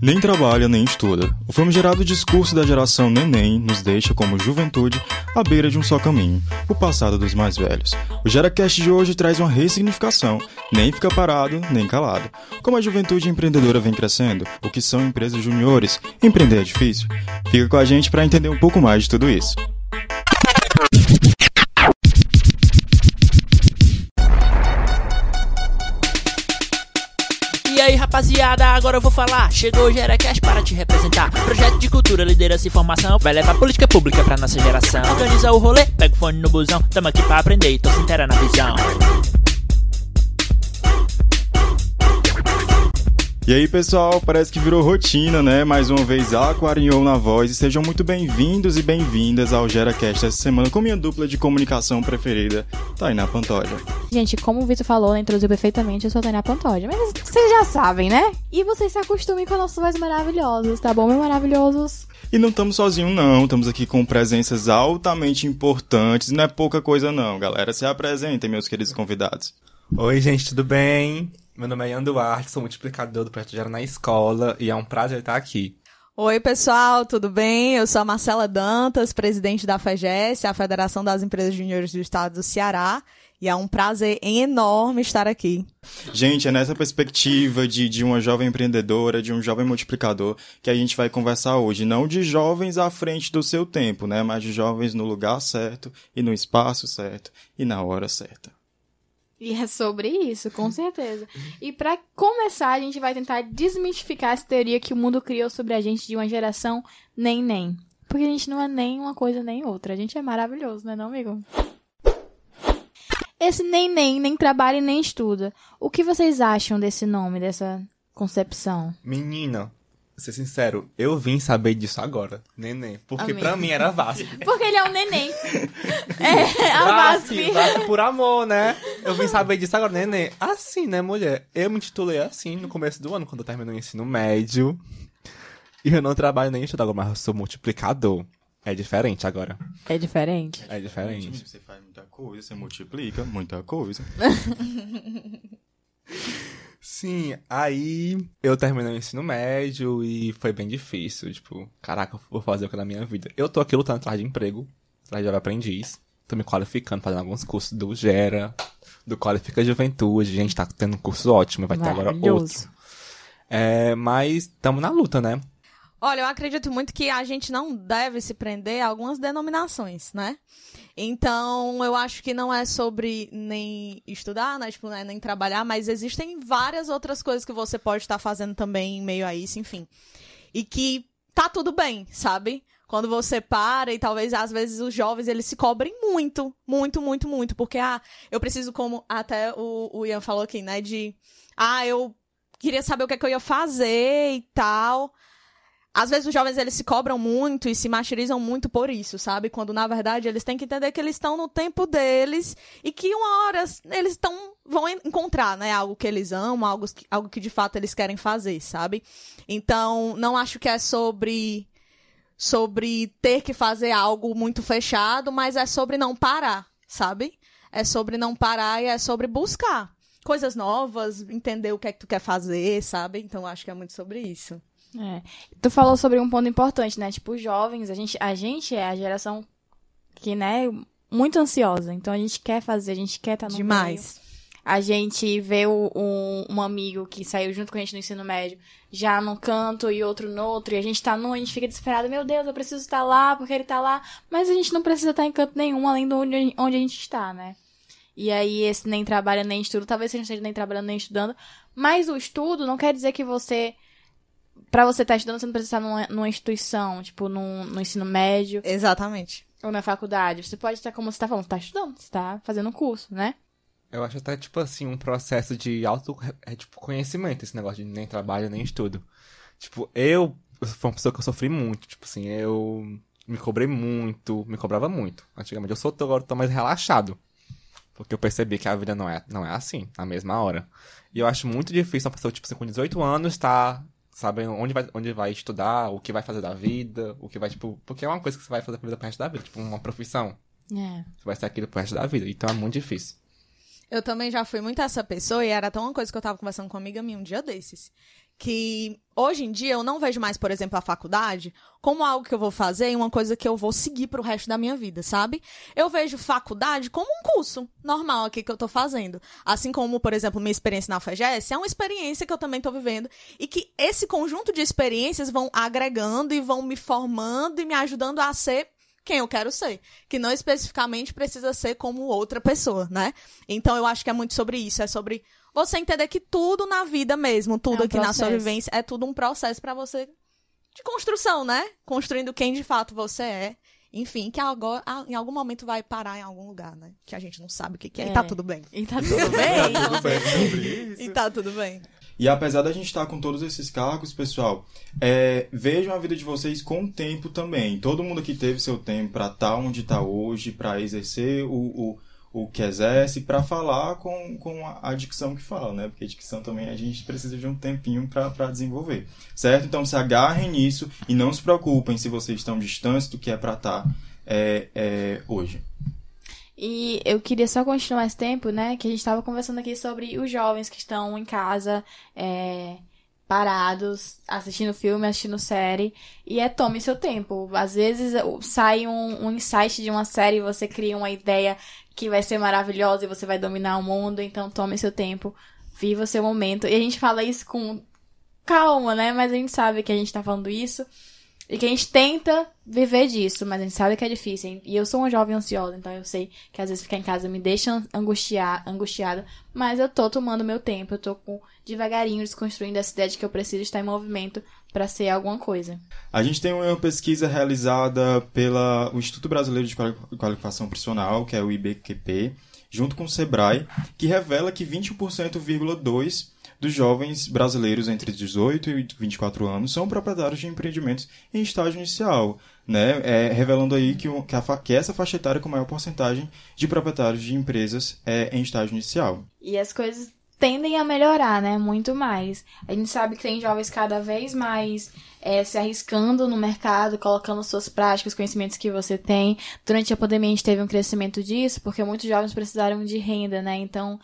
Nem trabalha nem estuda. O famigerado discurso da geração neném nos deixa como juventude à beira de um só caminho, o passado dos mais velhos. O GeraCast de hoje traz uma ressignificação, nem fica parado, nem calado. Como a juventude empreendedora vem crescendo, o que são empresas juniores, empreender é difícil? Fica com a gente para entender um pouco mais de tudo isso. Rapaziada, agora eu vou falar. Chegou o GeraCast para te representar. Projeto de cultura, liderança e formação. Vai levar política pública pra nossa geração. Organiza o rolê, pega o fone no busão. Tamo aqui pra aprender e tô se inteira na visão. E aí, pessoal, parece que virou rotina, né? Mais uma vez, Aquarinhou na voz. E sejam muito bem-vindos e bem-vindas ao GeraCast essa semana com minha dupla de comunicação preferida, Tainá Pantoja. Gente, como o Vitor falou, né, introduziu perfeitamente, eu sou a Tânia Pantoja. Mas vocês já sabem, né? E vocês se acostumem com a nossa voz maravilhosos, tá bom, meus maravilhosos? E não estamos sozinhos, não. Estamos aqui com presenças altamente importantes. Não é pouca coisa, não, galera. Se apresentem, meus queridos convidados. Oi, gente, tudo bem? Meu nome é Ian Duarte, sou multiplicador do Projeto Gera na Escola e é um prazer estar aqui. Oi, pessoal, tudo bem? Eu sou a Marcela Dantas, presidente da FEGES, a Federação das Empresas Juniores do Estado do Ceará, e é um prazer enorme estar aqui. Gente, é nessa perspectiva de, de uma jovem empreendedora, de um jovem multiplicador, que a gente vai conversar hoje. Não de jovens à frente do seu tempo, né? Mas de jovens no lugar certo e no espaço certo e na hora certa. E é sobre isso, com certeza. E pra começar, a gente vai tentar desmistificar essa teoria que o mundo criou sobre a gente de uma geração nem nem. Porque a gente não é nem uma coisa nem outra. A gente é maravilhoso, não é não, amigo? Esse nem nem, nem trabalha e nem estuda. O que vocês acham desse nome, dessa concepção? Menina, ser sincero, eu vim saber disso agora, neném. Porque Amém. pra mim era VASP. Porque ele é um neném. é, a VASP. VASP por amor, né? Eu vim saber disso agora, neném. Assim, né, mulher? Eu me titulei assim no começo do ano, quando eu terminei o ensino médio. E eu não trabalho nem estudo agora, mas eu sou multiplicador. É diferente agora. É diferente. É diferente. Você faz muita coisa, você multiplica muita coisa. Sim, aí eu terminei o ensino médio e foi bem difícil. Tipo, caraca, eu vou fazer o que na minha vida? Eu tô aqui lutando atrás de emprego, atrás de aprendiz. Tô me qualificando, fazendo alguns cursos do Gera, do Qualifica Juventude. Gente, tá tendo um curso ótimo, vai ter agora outro. É, mas tamo na luta, né? Olha, eu acredito muito que a gente não deve se prender a algumas denominações, né? Então, eu acho que não é sobre nem estudar, né? Tipo, né? nem trabalhar, mas existem várias outras coisas que você pode estar fazendo também em meio a isso, enfim. E que tá tudo bem, sabe? Quando você para e talvez às vezes os jovens eles se cobrem muito, muito, muito, muito, porque ah, eu preciso como até o, o Ian falou aqui, né, de ah, eu queria saber o que é que eu ia fazer e tal. Às vezes os jovens eles se cobram muito e se martirizam muito por isso, sabe? Quando na verdade eles têm que entender que eles estão no tempo deles e que uma hora eles estão vão en- encontrar, né, algo que eles amam, algo que, algo que de fato eles querem fazer, sabe? Então, não acho que é sobre sobre ter que fazer algo muito fechado, mas é sobre não parar, sabe? É sobre não parar e é sobre buscar coisas novas, entender o que é que tu quer fazer, sabe? Então, acho que é muito sobre isso. É. Tu falou sobre um ponto importante, né? Tipo, os jovens, a gente, a gente é a geração que, né, muito ansiosa. Então a gente quer fazer, a gente quer estar no meio. Demais. A gente vê o- um, um amigo que saiu junto com a gente no ensino médio, já num canto e outro no outro, e a gente tá num, a gente fica desesperado, meu Deus, eu preciso estar lá porque ele tá lá, mas a gente não precisa estar em canto nenhum além de onde, onde a gente está, né? E aí esse nem trabalha nem estuda, talvez você não esteja nem trabalhando nem estudando, mas o estudo não quer dizer que você Pra você estar estudando, você não precisa estar numa, numa instituição, tipo, num, no ensino médio Exatamente. ou na faculdade. Você pode estar, como você tá falando, você tá estudando, você tá fazendo um curso, né? Eu acho até, tipo assim, um processo de auto é, tipo, conhecimento, esse negócio de nem trabalho, nem estudo. Tipo, eu, fui uma pessoa que eu sofri muito, tipo assim, eu me cobrei muito, me cobrava muito. Antigamente eu sou, agora eu tô mais relaxado. Porque eu percebi que a vida não é, não é assim, na mesma hora. E eu acho muito difícil uma pessoa, tipo assim, com 18 anos, tá sabendo onde vai, onde vai estudar, o que vai fazer da vida, o que vai, tipo, porque é uma coisa que você vai fazer pra vida pro resto da vida, tipo, uma profissão. É. Você vai ser aquilo pro resto da vida, então é muito difícil. Eu também já fui muito essa pessoa e era até uma coisa que eu tava conversando com uma amiga minha um dia desses. Que hoje em dia eu não vejo mais, por exemplo, a faculdade como algo que eu vou fazer e uma coisa que eu vou seguir pro resto da minha vida, sabe? Eu vejo faculdade como um curso normal aqui que eu tô fazendo. Assim como, por exemplo, minha experiência na FGS é uma experiência que eu também tô vivendo e que esse conjunto de experiências vão agregando e vão me formando e me ajudando a ser quem eu quero ser, que não especificamente precisa ser como outra pessoa, né? Então eu acho que é muito sobre isso, é sobre você entender que tudo na vida mesmo, tudo É um aqui na sua processo. vivência é tudo um processo pra você de construção, né? Construindo quem de fato você é. Enfim, que agora, em algum momento vai parar em algum lugar, né? Que a gente não sabe o que, que é. E É. tá tudo bem. E tá tudo bem? Tudo bem sobre isso. E tá tudo bem. E apesar da gente estar com todos esses cargos, pessoal, é, vejam a vida de vocês com o tempo também. Todo mundo aqui teve seu tempo para estar onde está hoje, para exercer o, o, o que exerce, para falar com, com a, dicção que fala, né? Porque a dicção também a gente precisa de um tempinho para desenvolver, certo? Então se agarrem nisso e não se preocupem se vocês estão distantes do que é para estar é, é, hoje. E eu queria só continuar esse tempo, né? Que a gente estava conversando aqui sobre os jovens que estão em casa, é, parados, assistindo filme, assistindo série. E é tome seu tempo. Às vezes sai um, um insight de uma série você cria uma ideia que vai ser maravilhosa e você vai dominar o mundo. Então tome seu tempo, viva seu momento. E a gente fala isso com calma, né? Mas a gente sabe que a gente tá falando isso. E que a gente tenta viver disso, mas a gente sabe que é difícil. E eu sou uma jovem ansiosa, então eu sei que às vezes ficar em casa me deixa angustiar, angustiada. Mas eu tô tomando meu tempo, eu tô com, devagarinho desconstruindo essa ideia de que eu preciso estar em movimento pra ser alguma coisa. A gente tem uma pesquisa realizada pela o Instituto Brasileiro de Quali- Qualificação Profissional, que é o IBQP, junto com o Sebrae, que revela que 21,2% dos jovens brasileiros entre 18 e 24 anos são proprietários de empreendimentos em estágio inicial, né? É, revelando aí que, o- que, a que essa faixa etária com maior porcentagem de proprietários de empresas é em estágio inicial. E as coisas tendem a melhorar, né? Muito mais. A gente sabe que tem jovens cada vez mais é, se arriscando no mercado, colocando suas práticas, conhecimentos que você tem. Durante a pandemia a gente teve um crescimento disso, porque muitos jovens precisaram de renda, né? Então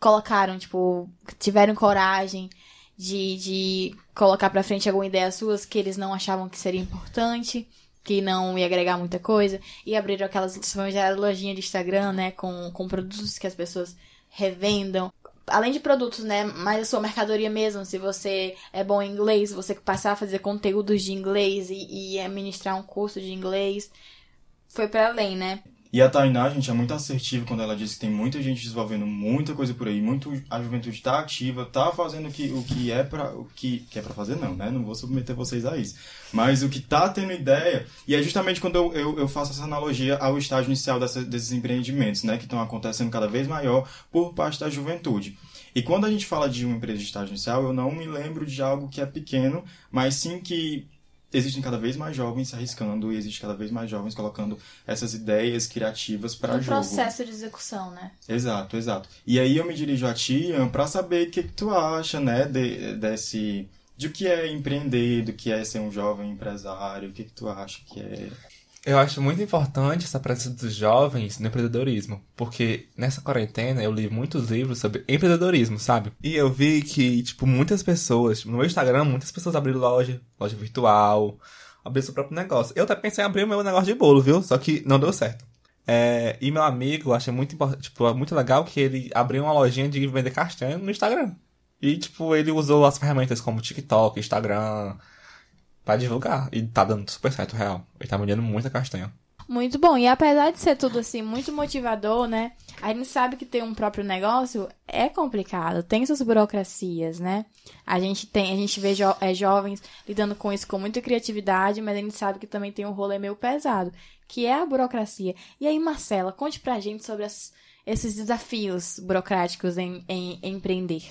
colocaram, tipo, tiveram coragem de, de colocar pra frente alguma ideia suas que eles não achavam que seria importante. Que não ia agregar muita coisa. E abriram aquelas famosas lojinha de Instagram, né? Com, com produtos que as pessoas revendam. Além de produtos, né? Mas a sua mercadoria mesmo. Se você é bom em inglês, você passar a fazer conteúdos de inglês e, e administrar um curso de inglês. Foi para além, né? E a Tainá, gente, é muito assertiva quando ela diz que tem muita gente desenvolvendo muita coisa por aí, muito a juventude tá ativa, tá fazendo o que, o que é para o que, que é para fazer não, né? Não vou submeter vocês a isso. Mas o que tá tendo ideia, e é justamente quando eu, eu, eu faço essa analogia ao estágio inicial dessa, desses empreendimentos, né, que estão acontecendo cada vez maior por parte da juventude. E quando a gente fala de uma empresa de estágio inicial, eu não me lembro de algo que é pequeno, mas sim que existem cada vez mais jovens se arriscando e existe cada vez mais jovens colocando essas ideias criativas para Um jogo. processo de execução, né? Exato, exato. E aí eu me dirijo a ti, Ian, pra saber o que, que tu acha, né, de, desse de o que é empreender, do que é ser um jovem empresário, o que, que tu acha que é Eu acho muito importante essa presença dos jovens no empreendedorismo, porque nessa quarentena eu li muitos livros sobre empreendedorismo, sabe? E eu vi que, tipo, muitas pessoas, no meu Instagram, muitas pessoas abriram loja, loja virtual, abriram seu próprio negócio. Eu até pensei em abrir o meu negócio de bolo, viu? Só que não deu certo. É, e meu amigo, achei muito importante, tipo, muito legal que ele abriu uma lojinha de vender castanha no Instagram. E, tipo, ele usou as ferramentas como TikTok, Instagram, pra divulgar. E tá dando super certo, real. Ele tá vendendo muita castanha. Muito bom. E apesar de ser tudo assim muito motivador, né? A gente sabe que ter um próprio negócio é complicado, tem suas burocracias, né? A gente tem, a gente vê jo é, jovens lidando com isso com muita criatividade, mas a gente sabe que também tem um rolê meio pesado, que é a burocracia. E aí, Marcela, conte pra gente sobre as- esses desafios burocráticos em, em- em empreender.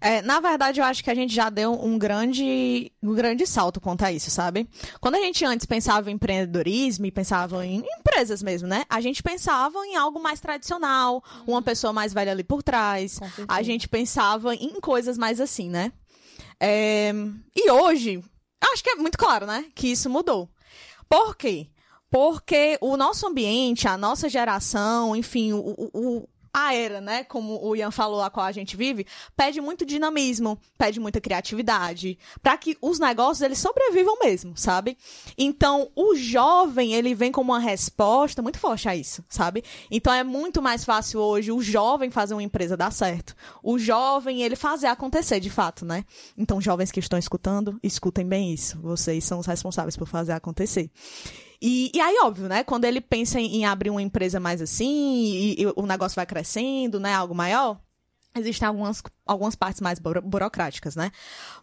É, na verdade, eu acho que a gente já deu um grande, um grande salto quanto a isso, sabe? Quando a gente antes pensava em empreendedorismo e pensava em empresas mesmo, né? A gente pensava em algo mais tradicional, uma pessoa mais velha ali por trás. A gente pensava em coisas mais assim, né? É, E hoje, acho que é muito claro, né? Que isso mudou. Por quê? Porque o nosso ambiente, a nossa geração, enfim, o- o- a era, né, como o Ian falou, a qual a gente vive, pede muito dinamismo, pede muita criatividade, para que os negócios eles sobrevivam mesmo, sabe? Então, o jovem, ele vem como uma resposta muito forte a isso, sabe? Então é muito mais fácil hoje o jovem fazer uma empresa dar certo. O jovem, ele fazer acontecer, de fato, né? Então, jovens que estão escutando, escutem bem isso. Vocês são os responsáveis por fazer acontecer. E, e aí, óbvio, né? Quando ele pensa em, em abrir uma empresa mais assim, e, e o negócio vai crescendo, né? Algo maior, existem algumas, algumas partes mais buro- burocráticas, né?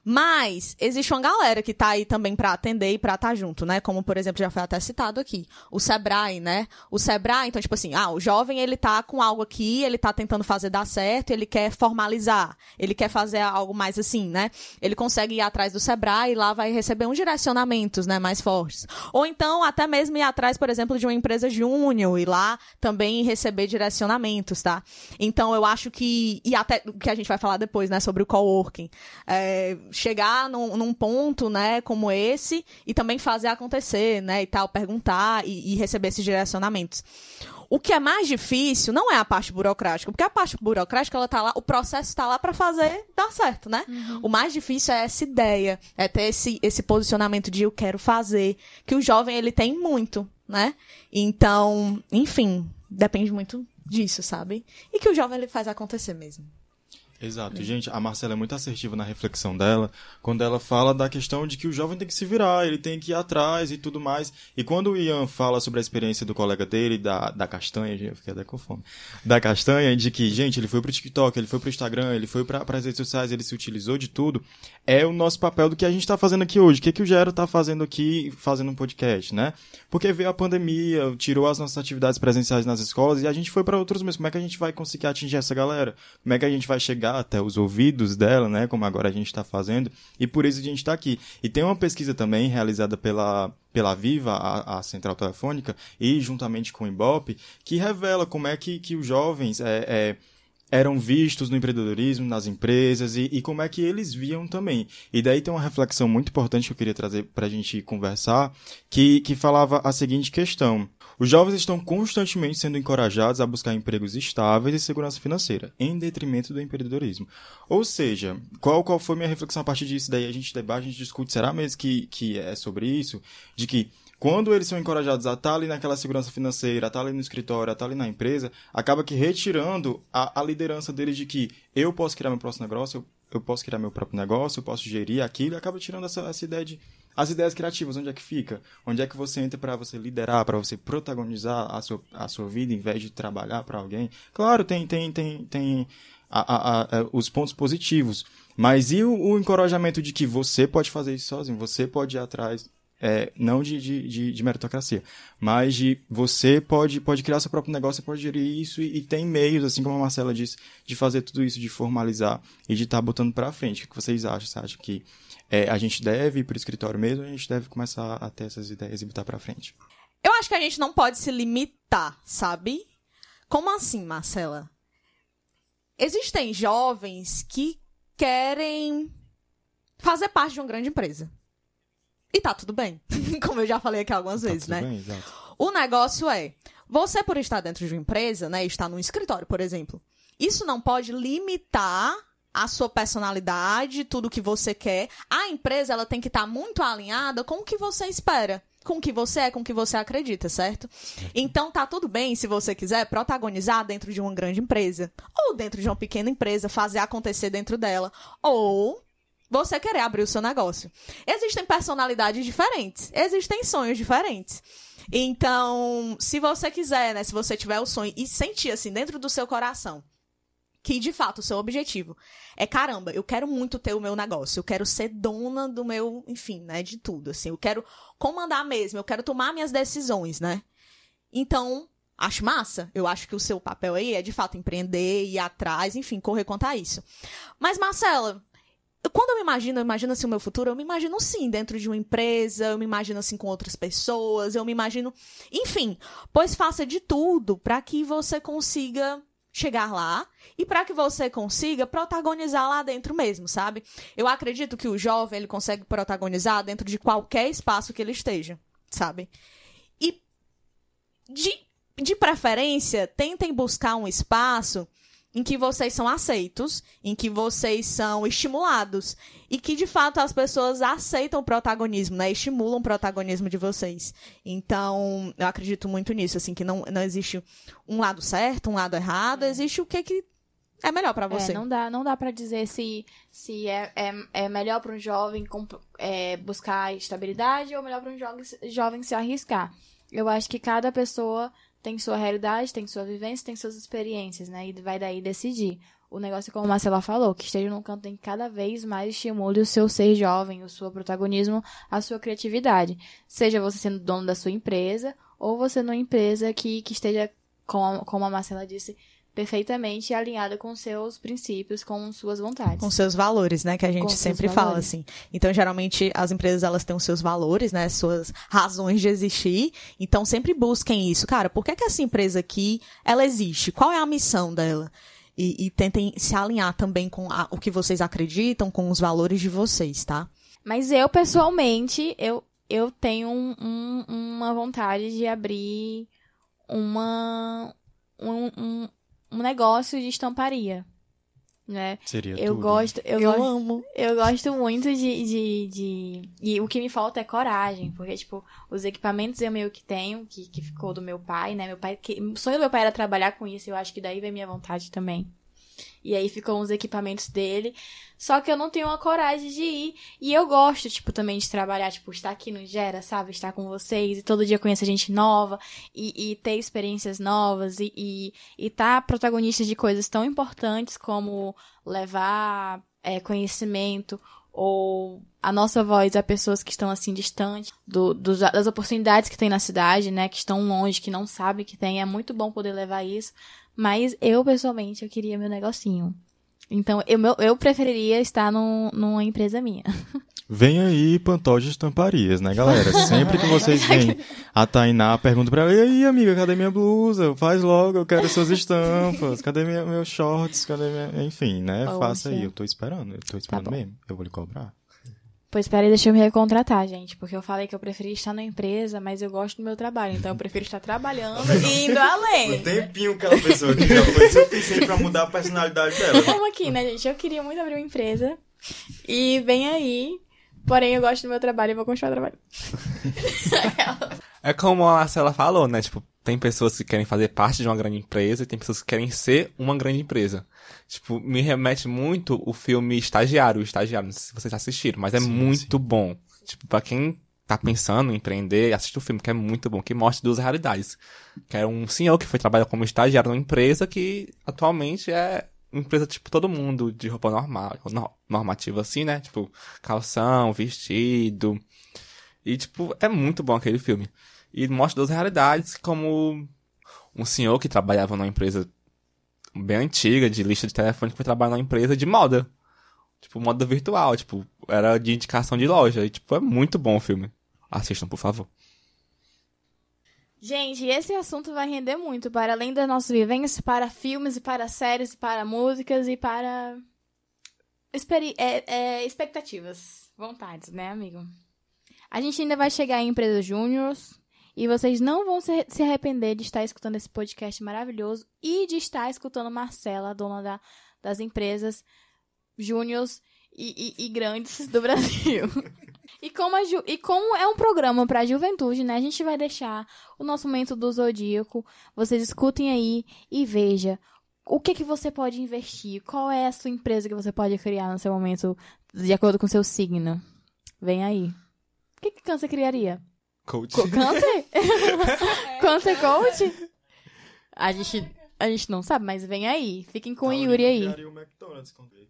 Mas existe uma galera que tá aí também para atender e para estar junto, né? Como, por exemplo, já foi até citado aqui, o Sebrae, né? O Sebrae, então, tipo assim, ah, o jovem, ele tá com algo aqui, ele tá tentando fazer dar certo, ele quer formalizar, ele quer fazer algo mais assim, né? Ele consegue ir atrás do Sebrae e lá vai receber uns direcionamentos, né, mais fortes. Ou então, até mesmo ir atrás, por exemplo, de uma empresa júnior e lá também receber direcionamentos, tá? Então, eu acho que, e até o que a gente vai falar depois, né, sobre o coworking, é, chegar num, num ponto, né, como esse e também fazer acontecer, né, e tal, perguntar e, e receber esses direcionamentos. O que é mais difícil não é a parte burocrática, porque a parte burocrática ela tá lá, o processo está lá para fazer dar certo, né? O mais difícil é essa ideia, é ter esse, esse posicionamento de eu quero fazer, que o jovem ele tem muito, né? Então, enfim, depende muito disso, sabe? E que o jovem ele faz acontecer mesmo. Exato. Gente, a Marcela é muito assertiva na reflexão dela, quando ela fala da questão de que o jovem tem que se virar, ele tem que ir atrás e tudo mais. E quando o Ian fala sobre a experiência do colega dele, da, da castanha, eu fiquei até com fome, da castanha, de que, gente, ele foi pro TikTok, ele foi pro Instagram, ele foi para as redes sociais, ele se utilizou de tudo, é o nosso papel do que a gente tá fazendo aqui hoje. O que, que o Gero tá fazendo aqui, fazendo um podcast, né? Porque veio a pandemia, tirou as nossas atividades presenciais nas escolas e a gente foi para outros meios. Como é que a gente vai conseguir atingir essa galera? Como é que a gente vai chegar até os ouvidos dela, né? Como agora a gente está fazendo. E por isso a gente está aqui. E tem uma pesquisa também realizada pela, pela Viva, a, a central telefônica, e juntamente com o Ibope, que revela como é que, que os jovens é, é, eram vistos no empreendedorismo, nas empresas, e, e como é que eles viam também. E daí tem uma reflexão muito importante que eu queria trazer para a gente conversar, que, que falava a seguinte questão. Os jovens estão constantemente sendo encorajados a buscar empregos estáveis e segurança financeira, em detrimento do empreendedorismo. Ou seja, qual, qual foi minha reflexão a partir disso? Daí a gente debate, a gente discute, será mesmo que, que é sobre isso? De que quando eles são encorajados a estar ali naquela segurança financeira, a estar ali no escritório, a estar ali na empresa, acaba que retirando a, a liderança deles de que eu posso criar meu próximo negócio, eu, eu posso criar meu próprio negócio, eu posso gerir aquilo, acaba tirando essa, essa ideia de as ideias criativas, onde é que fica? Onde é que você entra para você liderar, para você protagonizar a sua, a sua vida em vez de trabalhar para alguém? Claro, tem tem tem tem a, a, a, os pontos positivos, mas e o, o, encorajamento de que você pode fazer isso sozinho, você pode ir atrás, é, não de, de, de, de, meritocracia, mas de você pode pode criar seu próprio negócio, pode gerir isso e, e tem meios, assim como a Marcela disse, de fazer tudo isso, de formalizar e de estar tá botando para frente. O que vocês acham? Você acha que é, a gente deve ir para o escritório mesmo, a gente deve começar a ter essas ideias e botar para frente. Eu acho que a gente não pode se limitar, sabe? Como assim, Marcela? Existem jovens que querem fazer parte de uma grande empresa. E tá tudo bem. Como eu já falei aqui algumas tá vezes, né? Bem. O negócio é, você por estar dentro de uma empresa, né, estar num escritório, por exemplo, isso não pode limitar a sua personalidade, tudo que você quer. A empresa ela tem que estar tá muito alinhada com o que você espera, com o que você é, com o que você acredita, certo? Então tá tudo bem se você quiser protagonizar dentro de uma grande empresa, ou dentro de uma pequena empresa, fazer acontecer dentro dela, ou você querer abrir o seu negócio. Existem personalidades diferentes, existem sonhos diferentes. Então, se você quiser, né, se você tiver o sonho e sentir assim dentro do seu coração, que de fato o seu objetivo é caramba, eu quero muito ter o meu negócio, eu quero ser dona do meu, enfim, né, de tudo, assim, eu quero comandar mesmo, eu quero tomar minhas decisões, né? Então, acho massa, eu acho que o seu papel aí é de fato empreender, ir atrás, enfim, correr contra isso. Mas Marcela, quando eu me imagino, eu imagino assim o meu futuro, eu me imagino sim dentro de uma empresa, eu me imagino assim com outras pessoas, eu me imagino, enfim, pois faça de tudo para que você consiga chegar lá e para que você consiga protagonizar lá dentro mesmo, sabe? Eu acredito que o jovem ele consegue protagonizar dentro de qualquer espaço que ele esteja, sabe? E de de preferência, tentem buscar um espaço em que vocês são aceitos, em que vocês são estimulados e que de fato as pessoas aceitam o protagonismo, né? Estimulam o protagonismo de vocês. Então, eu acredito muito nisso, assim, que não, não existe um lado certo, um lado errado, existe o que que é melhor pra você. É, não dá, não dá para dizer se, se é, é, é melhor para um jovem é, buscar estabilidade ou melhor para um jovem, jovem se arriscar. Eu acho que cada pessoa tem sua realidade, tem sua vivência, tem suas experiências, né? E vai daí decidir. O negócio é como a Marcela falou, que esteja num canto em que cada vez mais estimule o seu ser jovem, o seu protagonismo, a sua criatividade. Seja você sendo dono da sua empresa, ou você numa empresa que, que esteja, como, como a Marcela disse, perfeitamente alinhada com seus princípios, com suas vontades. Com seus valores, né? Que a gente Com sempre fala, assim. Então, geralmente, as empresas, elas têm os seus valores, né? Suas razões de existir. Então, sempre busquem isso. Cara, por que, que essa empresa aqui, ela existe? Qual é a missão dela? E, e tentem se alinhar também com a- o que vocês acreditam, com os valores de vocês, tá? Mas eu, pessoalmente, eu, eu tenho um- um- uma vontade de abrir uma, um, um, um negócio de estamparia, né? Seria Eu tudo. gosto, eu, Eu gosto, amo. eu gosto muito de, de, de... E o que me falta é coragem, porque, tipo, os equipamentos eu meio que tenho, que, que ficou do meu pai, né? Meu pai, que, o sonho do meu pai era trabalhar com isso, eu acho que daí vem minha vontade também. E aí ficam os equipamentos dele. Só que eu não tenho a coragem de ir. E eu gosto, tipo, também de trabalhar, tipo, estar aqui no Gera, sabe? Estar com vocês e todo dia conhecer gente nova e, e ter experiências novas e, e, e tá protagonista de coisas tão importantes como levar é, conhecimento ou a nossa voz a pessoas que estão assim distantes do, dos- das oportunidades que tem na cidade, né, que estão longe, que não sabem que tem, é muito bom poder levar isso. Mas eu pessoalmente eu queria meu negocinho. Então eu, meu- eu preferiria estar num, numa empresa minha. Vem aí, Pantol de Estamparias, né, galera? Sempre que vocês veem a Tainá, pergunta pra ela, e aí, amiga, cadê minha blusa? Faz logo, eu quero suas estampas. Cadê minha, meus shorts? Cadê minha... Enfim, né? Poxa. Faça aí. Eu tô esperando, eu tô esperando Tá mesmo. Eu vou lhe cobrar. Pois peraí, deixa eu me recontratar, gente. Porque eu falei que eu preferia estar na empresa, mas eu gosto do meu trabalho. Então eu prefiro estar trabalhando e indo além. tempinho que ela pensou que já foi suficiente pra mudar a personalidade dela. Vamos aqui, né, gente? Eu queria muito abrir uma empresa. E vem aí. Porém, eu gosto do meu trabalho e vou continuar trabalhando. É como a Marcela falou, né? Tipo, tem pessoas que querem fazer parte de uma grande empresa e tem pessoas que querem ser uma grande empresa. Tipo, me remete muito o filme Estagiário, o Estagiário, não sei se vocês assistiram, mas é Sim, muito bom. Tipo, pra quem tá pensando em empreender, assiste o filme, que é muito bom, que mostra duas realidades. Que é um senhor que foi trabalhar como estagiário numa empresa que atualmente é uma empresa, tipo, todo mundo de roupa normal, no- normativa assim, né? Tipo, calção, vestido. E, tipo, é muito bom aquele filme. E mostra duas realidades, como um senhor que trabalhava numa empresa bem antiga, de lista de telefone, que foi trabalhar numa empresa de moda. Tipo, moda virtual, tipo, era de indicação de loja. E, tipo, é muito bom o filme. Assistam, por favor. Gente, esse assunto vai render muito. Para além das nossas vivências, para filmes, e para séries, e para músicas e para. Experi é, é, expectativas. Vontades, né, amigo? A gente ainda vai chegar em empresas júniors. E vocês não vão se, arrepender de estar escutando esse podcast maravilhoso e de estar escutando Marcela, dona da- das empresas júniors e, e- e grandes do Brasil. e, como e como é um programa para a juventude, né? A gente vai deixar o nosso momento do Zodíaco. Vocês escutem aí e veja o que, que você pode investir. Qual é a sua empresa que você pode criar no seu momento de acordo com o seu signo. Vem aí. O que, que câncer criaria? Coach. Co- Câncer? câncer coach? A gente, a gente não sabe, mas vem aí. Fiquem com o Yuri aí.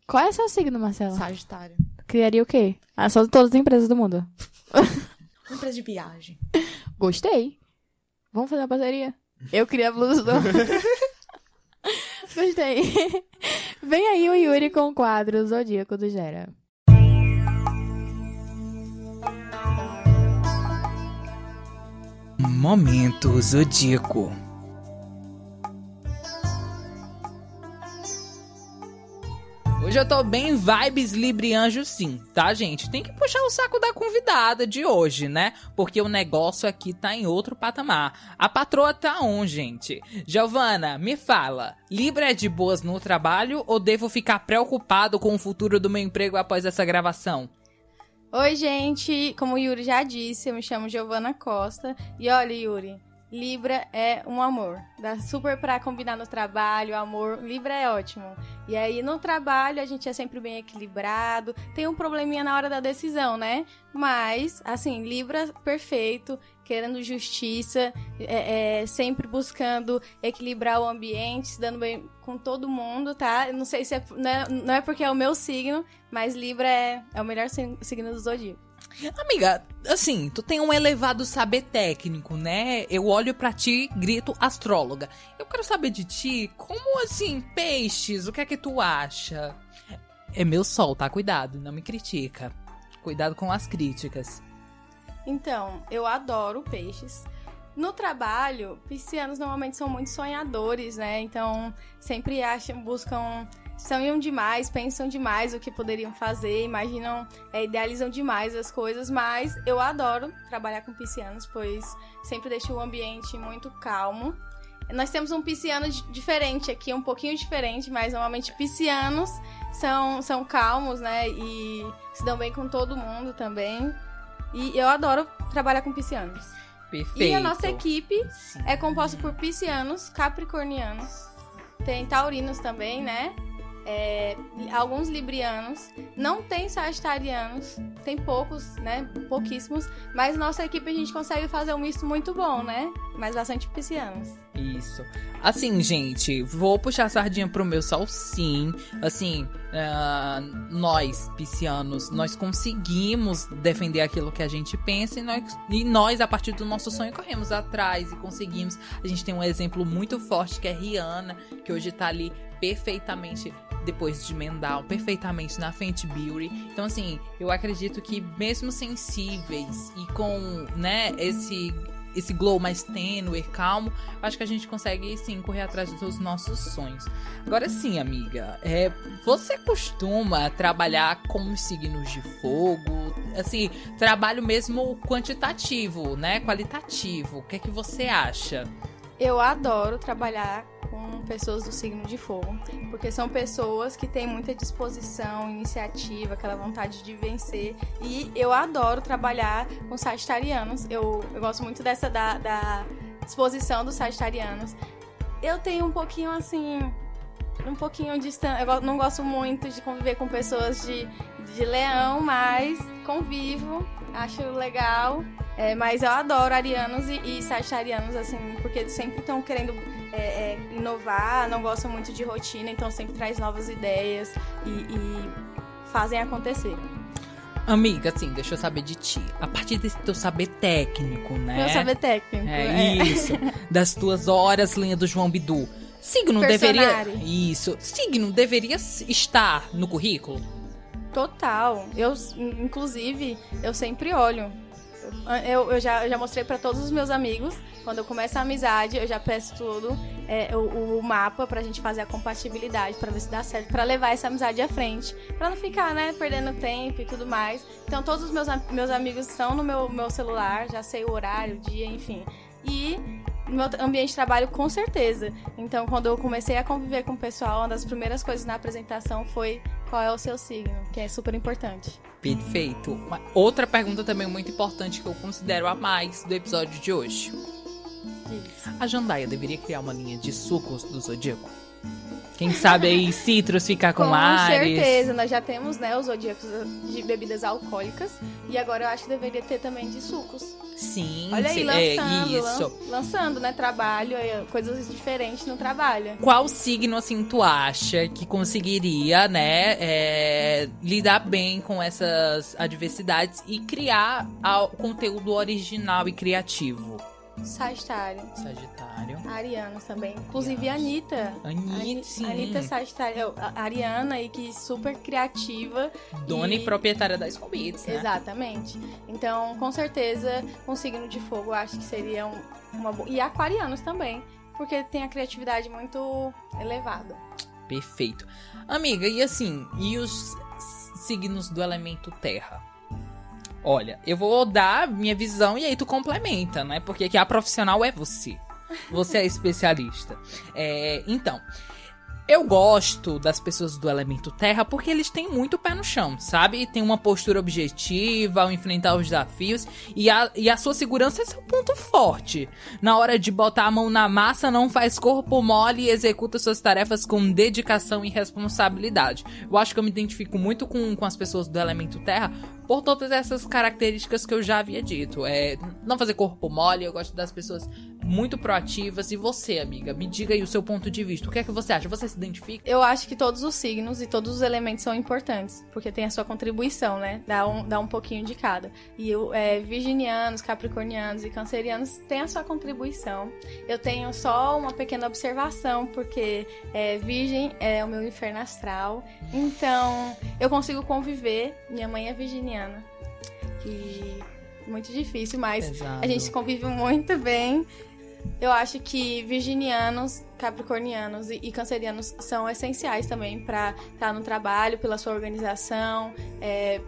Qual é o seu signo, Marcelo? Sagitário. Criaria o quê? Ah, só de todas as empresas do mundo. Uma empresa de viagem. Gostei. Vamos fazer uma parceria? Eu queria a blusa do... Gostei. Vem aí o Yuri com o quadro Zodíaco do Gera. Momento Zodíaco. Hoje eu tô bem vibes Librianjo sim, tá, gente? Tem que puxar o saco da convidada de hoje, né? Porque o negócio aqui tá em outro patamar. A patroa tá on, gente. Giovana, me fala, Libra é de boas no trabalho ou devo ficar preocupado com o futuro do meu emprego após essa gravação? Oi, gente. Como o Yuri já disse, eu me chamo Giovana Costa. E olha, Yuri, Libra é um amor. Dá super pra combinar no trabalho, amor. Libra é ótimo. E aí, no trabalho, a gente é sempre bem equilibrado. Tem um probleminha na hora da decisão, né? Mas, assim, Libra perfeito, querendo justiça, é, é, sempre buscando equilibrar o ambiente, se dando bem com todo mundo, tá? Não sei se é, não é, não é porque é o meu signo, mas Libra é, é o melhor sig- signo do zodíaco. Amiga, assim, tu tem um elevado saber técnico, né? Eu olho pra ti, grito astróloga. Eu quero saber de ti, como assim, peixes, o que é que tu acha? É meu sol, tá? Cuidado, não me critica. Cuidado com as críticas. Então, eu adoro peixes. No trabalho, piscianos normalmente são muito sonhadores, né? Então, sempre acham, buscam, sonham demais, pensam demais o que poderiam fazer, imaginam, é, idealizam demais as coisas, mas eu adoro trabalhar com piscianos, pois sempre deixa o ambiente muito calmo. Nós temos um pisciano di- diferente aqui, um pouquinho diferente, mas normalmente piscianos são, são calmos, né? E se dão bem com todo mundo também. E eu adoro trabalhar com piscianos. Perfeito. E a nossa equipe Sim. é composta por piscianos, capricornianos, tem taurinos também, né? É, alguns librianos, não tem sagitarianos, tem poucos, né? Pouquíssimos, mas nossa equipe a gente consegue fazer um misto muito bom, né? Mas bastante piscianos. Isso. Assim, gente, vou puxar a sardinha pro meu sol, sim. Assim, ah, nós, piscianos, nós conseguimos defender aquilo que a gente pensa e nós, e nós, a partir do nosso sonho, corremos atrás e conseguimos. A gente tem um exemplo muito forte que é Rihanna, que hoje tá ali perfeitamente depois de Mendal, perfeitamente na Fenty Beauty. Então, assim, eu acredito que mesmo sensíveis e com, né, esse esse glow mais tênue, calmo, acho que a gente consegue sim correr atrás dos nossos sonhos. Agora sim, amiga, é, você costuma trabalhar com signos de fogo? Assim, trabalho mesmo quantitativo, né? Qualitativo. O que é que você acha? Eu adoro trabalhar com pessoas do signo de fogo, porque são pessoas que têm muita disposição, iniciativa, aquela vontade de vencer. E eu adoro trabalhar com sagitarianos. Eu, eu gosto muito dessa da, da disposição dos sagitarianos. Eu tenho um pouquinho assim. Um pouquinho distante. Eu não gosto muito de conviver com pessoas de, de leão, mas convivo, acho legal. É, mas eu adoro arianos e, e sagitarianos, assim, porque sempre estão querendo é, é, inovar, não gostam muito de rotina, então sempre traz novas ideias e, e fazem acontecer. Amiga, assim, deixa eu saber de ti. A partir desse teu saber técnico, né? Meu saber técnico. É isso. Das tuas horas linha do João Bidu. Signo Personari. deveria. Isso. Signo deveria estar no currículo? Total. Eu, inclusive, eu sempre olho. Eu, eu já, eu já mostrei pra todos os meus amigos. Quando eu começo a amizade, eu já peço tudo, é, o, o mapa pra gente fazer a compatibilidade, pra ver se dá certo, pra levar essa amizade à frente. Pra não ficar, né, perdendo tempo e tudo mais. Então, todos os meus, meus amigos estão no meu, meu celular, já sei o horário, o dia, enfim. E no meu ambiente de trabalho, com certeza. Então, quando eu comecei a conviver com o pessoal, uma das primeiras coisas na apresentação foi qual é o seu signo, que é super importante. Perfeito. Uma outra pergunta também muito importante que eu considero a mais do episódio de hoje. A Jandaia deveria criar uma linha de sucos do Zodíaco? Quem sabe aí Citrus ficar com, Com Ares. certeza, nós já temos, né, os zodíacos de bebidas alcoólicas. E agora eu acho que deveria ter também de sucos. Sim, Olha aí, sim, lançando, é isso. lan- lançando, né, trabalho, é, coisas diferentes no trabalho. Qual signo, assim, tu acha que conseguiria, né, é, lidar bem com essas adversidades e criar conteúdo original e criativo? Sagitário. Sagitário. Arianos também. Inclusive a Anitta. Anitta, Ani- sim. Anitta Sagitário. Ariana e que super criativa. Dona e, E- proprietária da Beats, né? Exatamente. Então, com certeza, um signo de fogo acho que seria um- uma boa. E aquarianos também. Porque tem a criatividade muito elevada. Perfeito. Amiga, e assim, e os signos do elemento terra? Olha, eu vou dar minha visão e aí tu complementa, né? Porque aqui a profissional é você. Você é especialista. É, então, eu gosto das pessoas do elemento terra porque eles têm muito pé no chão, sabe? Tem uma postura objetiva ao enfrentar os desafios e a, e a sua segurança é seu ponto forte. Na hora de botar a mão na massa, não faz corpo mole e executa suas tarefas com dedicação e responsabilidade. Eu acho que eu me identifico muito com, com as pessoas do elemento terra por todas essas características que eu já havia dito. É não fazer corpo mole, eu gosto das pessoas muito proativas. E você, amiga, me diga aí o seu ponto de vista. O que é que você acha? Você se identifica? Eu acho que todos os signos e todos os elementos são importantes, porque tem a sua contribuição, né? Dá um, dá um pouquinho de cada. E eu, é, virginianos, capricornianos e cancerianos têm a sua contribuição. Eu tenho só uma pequena observação, porque é, virgem é o meu inferno astral. Então, eu consigo conviver. Minha mãe é virginiana. E muito difícil, mas Pesado. a gente convive muito bem. Eu acho que virginianos, capricornianos e, e cancerianos são essenciais também para estar no trabalho, pela sua organização, é,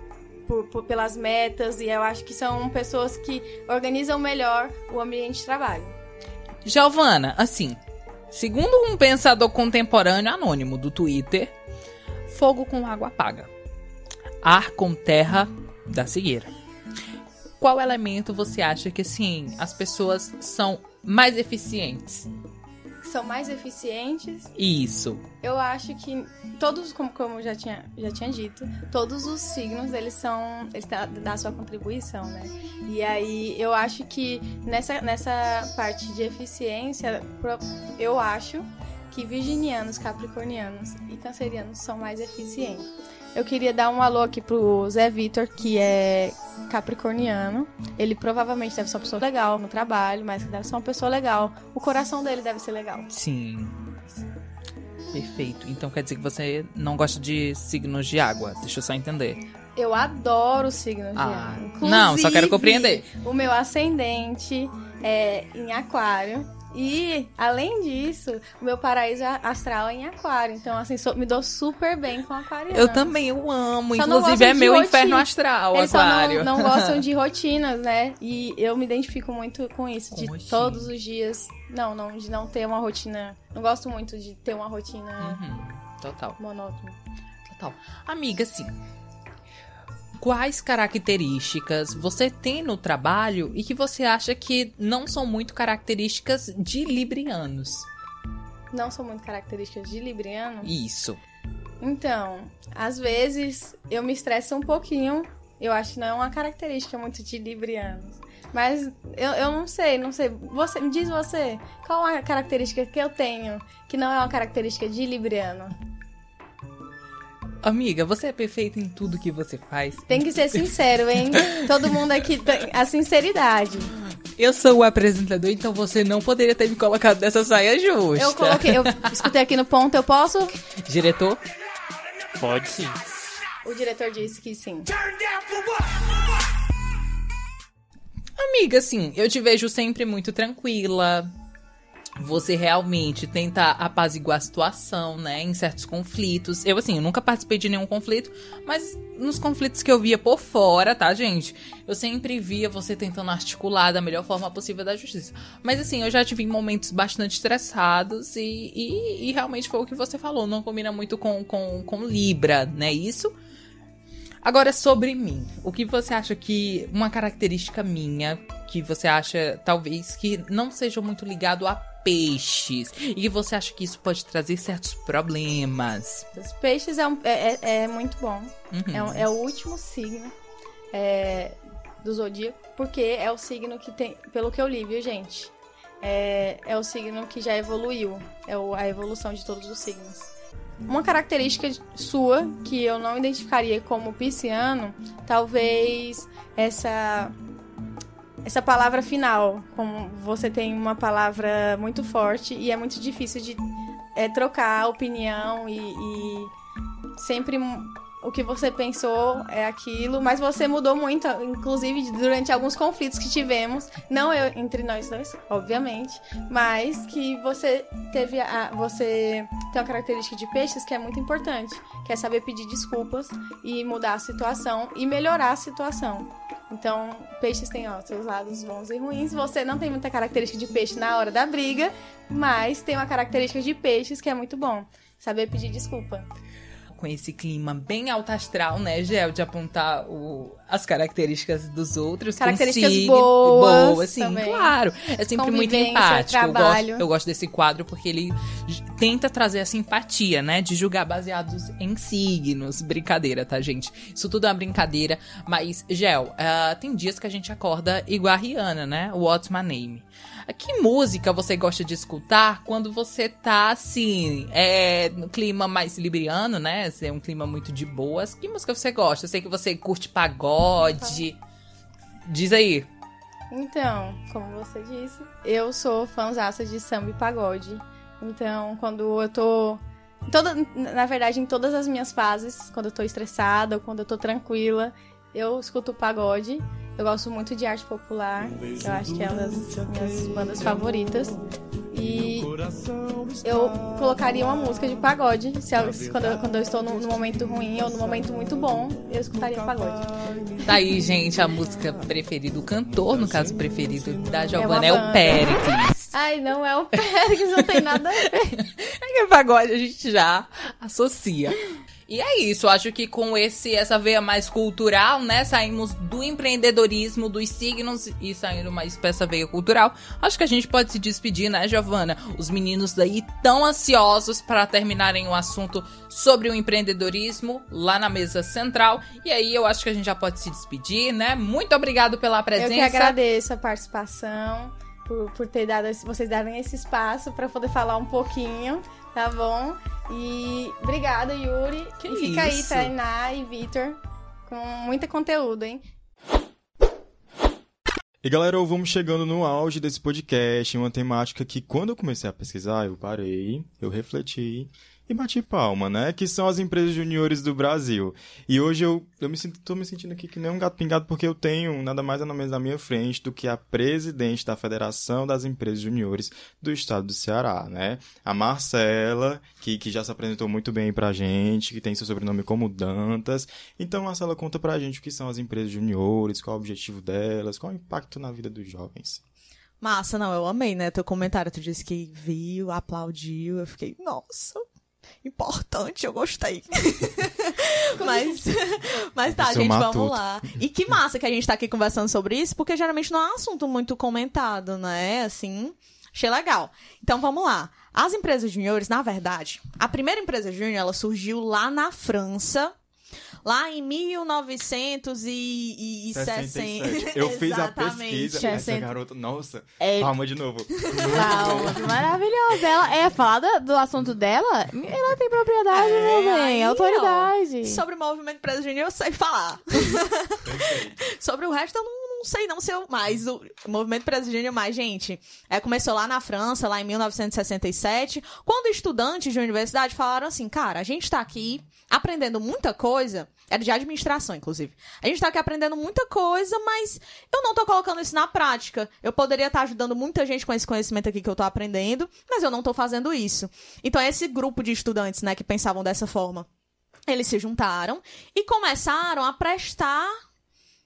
por- por- pelas metas, e eu acho que são pessoas que organizam melhor o ambiente de trabalho. Giovana, assim, segundo um pensador contemporâneo anônimo do Twitter, fogo com água apaga. Ar com terra dá cegueira. Qual elemento você acha que, assim, as pessoas são mais eficientes? São mais eficientes Isso. Eu acho que todos, como, como já tinha, já tinha dito, todos os signos, eles são. Eles dão dão a sua contribuição, né? E aí eu acho que nessa, nessa parte de eficiência, eu acho que virginianos, capricornianos e cancerianos são mais eficientes. Eu queria dar um alô aqui pro Zé Vitor, que é capricorniano. Ele provavelmente deve ser uma pessoa legal no trabalho, mas deve ser uma pessoa legal. O coração dele deve ser legal. Sim. Perfeito. Então quer dizer que você não gosta de signos de água. Deixa eu só entender. Eu adoro signos de Ah, água. não, só quero Inclusive, compreender. O meu ascendente é em aquário. E, além disso, o meu paraíso astral é em aquário. Então, assim, sou- me dou super bem com aquariano. Eu também, eu amo. Só Inclusive é meu rotina. inferno astral, Eles aquário. só não, não gostam de rotinas, né? E eu me identifico muito com isso, de todos os dias. Não, não, de não ter uma rotina. Não gosto muito de ter uma rotina Uhum, Total. monótona. Total. Amiga, assim. Quais características você tem no trabalho e que você acha que não são muito características de librianos? Não são muito características de Libriano. Isso. Então, às vezes eu me estresso um pouquinho. Eu acho que não é uma característica muito de librianos. Mas eu, eu não sei, não sei. Você, me diz você, qual a característica que eu tenho que não é uma característica de libriano? Amiga, você é perfeita em tudo que você faz. Tem que ser sincero, hein? Todo mundo aqui tem a sinceridade. Eu sou o apresentador, então você não poderia ter me colocado nessa saia justa. Eu coloquei, eu escutei aqui no ponto, eu posso? Diretor? Pode sim. O diretor disse que sim. Amiga, assim, eu te vejo sempre muito tranquila. Você realmente tenta apaziguar a situação, né? Em certos conflitos. Eu, assim, eu nunca participei de nenhum conflito, mas nos conflitos que eu via por fora, tá, gente? Eu sempre via você tentando articular da melhor forma possível da justiça. Mas, assim, eu já tive momentos bastante estressados e, e, e realmente foi o que você falou. Não combina muito com, com, com Libra, né? Isso. Agora, sobre mim. O que você acha que. Uma característica minha, que você acha, talvez, que não seja muito ligado a peixes. E que você acha que isso pode trazer certos problemas. Os peixes é, um- é, é- é muito bom. Uhum. É, o- é o último signo é, do zodíaco, porque é o signo que tem, pelo que eu li, viu, gente? É, é o signo que já evoluiu. É o- a evolução de todos os signos. Uma característica sua que eu não identificaria como pisciano, talvez essa essa palavra final, como você tem uma palavra muito forte e é muito difícil de é, trocar opinião e, e sempre o que você pensou é aquilo, mas você mudou muito, inclusive durante alguns conflitos que tivemos, não eu entre nós dois, obviamente, mas que você teve a, você tem uma característica de peixes que é muito importante, que é saber pedir desculpas e mudar a situação e melhorar a situação. Então, peixes têm ó, seus lados bons e ruins. Você não tem muita característica de peixe na hora da briga, mas tem uma característica de peixes que é muito bom. Saber pedir desculpa com esse clima bem alto astral, né, Gel? De apontar o, as características dos outros. Características consiga, boas. Boas, sim, também. claro. É sempre muito empático. Eu gosto, eu gosto, desse quadro porque ele tenta trazer a simpatia, né? De julgar baseados em signos. Brincadeira, tá, gente? Isso tudo é uma brincadeira. Mas, Gel, uh, tem dias que a gente acorda igual a Rihanna, né? What's my name? Que música você gosta de escutar quando você tá assim, é, no clima mais libriano, né? É um clima muito de boas. Que música você gosta? Eu sei que você curte pagode. Diz aí. Então, como você disse, eu sou fãzaça de samba e pagode. Então, quando eu tô. Toda, na verdade, em todas as minhas fases, quando eu tô estressada ou quando eu tô tranquila, eu escuto pagode. Eu gosto muito de arte popular. Eu acho que é uma das minhas bandas favoritas. E eu colocaria uma música de pagode. Se eu, quando, eu, quando eu estou num, momento ruim ou num momento muito bom, eu escutaria pagode. Tá aí, gente, a música preferida, o cantor, no caso, preferido da Giovanna é, é o Péricles. Ai, não é o Péricles, não tem nada a ver. é que pagode a gente já associa. E é isso, acho que com esse essa veia mais cultural, né, saímos do empreendedorismo, dos signos e saindo mais pra essa veia cultural. Acho que a gente pode se despedir, né, Giovana? Os meninos daí tão ansiosos para terminarem o assunto sobre o empreendedorismo lá na mesa central. E aí eu acho que a gente já pode se despedir, né? Muito obrigado pela presença. Eu que agradeço a participação. Por, por ter dado vocês darem esse espaço para poder falar um pouquinho, tá bom? E obrigada, Yuri. Que e fica isso? aí, Tainá e Vitor, com muito conteúdo, hein? E galera, vamos chegando no auge desse podcast, uma temática que quando eu comecei a pesquisar, eu parei, eu refleti e bati palma, né? Que são as empresas juniores do Brasil. E hoje eu, eu me sinto, tô me sentindo aqui que nem um gato pingado porque eu tenho nada mais nada menos na minha frente do que a presidente da Federação das Empresas Juniores do Estado do Ceará, né? A Marcela, que, que já se apresentou muito bem pra gente, que tem seu sobrenome como Dantas. Então, Marcela, conta pra gente o que são as empresas juniores, qual é o objetivo delas, qual é o impacto na vida dos jovens. Massa, não, eu amei, né? Teu comentário, tu disse que viu, aplaudiu, eu fiquei, nossa, importante, eu gostei. mas, mas tá, gente, vamos lá. E que massa que a gente tá aqui conversando sobre isso, porque geralmente não é um assunto muito comentado, né? Assim, achei legal. Então vamos lá. As empresas juniores, na verdade, a primeira empresa júnior, ela surgiu lá na França, lá em 1960. Eu fiz a pesquisa. Essa garota, nossa, é... palma de novo. Palma, maravilhosa. Ela é falar do assunto dela, ela tem propriedade, é, meu bem, autoridade. Ó, sobre o movimento preso eu sei falar. sobre o resto eu não sei não se eu mais o movimento presidente mais gente é, começou lá na França lá em 1967 quando estudantes de universidade falaram assim cara a gente tá aqui aprendendo muita coisa. Era de administração, inclusive. A gente tá aqui aprendendo muita coisa, mas eu não tô colocando isso na prática. Eu poderia estar tá ajudando muita gente com esse conhecimento aqui que eu tô aprendendo, mas eu não tô fazendo isso. Então, esse grupo de estudantes, né, que pensavam dessa forma, eles se juntaram e começaram a prestar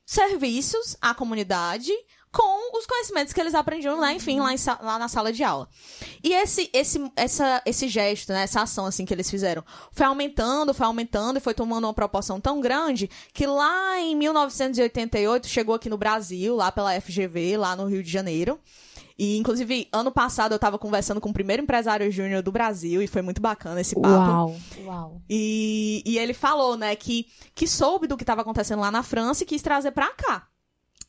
serviços à comunidade com os conhecimentos que eles aprendiam lá, enfim, lá, em, lá na sala de aula. E esse, esse, essa, esse gesto, né, essa ação assim que eles fizeram, foi aumentando, foi aumentando e foi tomando uma proporção tão grande que lá em 1988 chegou aqui no Brasil, lá pela FGV, lá no Rio de Janeiro. E, inclusive, ano passado eu estava conversando com o primeiro empresário júnior do Brasil e foi muito bacana esse papo. Uau, uau. E, e ele falou, né, que, que soube do que estava acontecendo lá na França e quis trazer pra cá.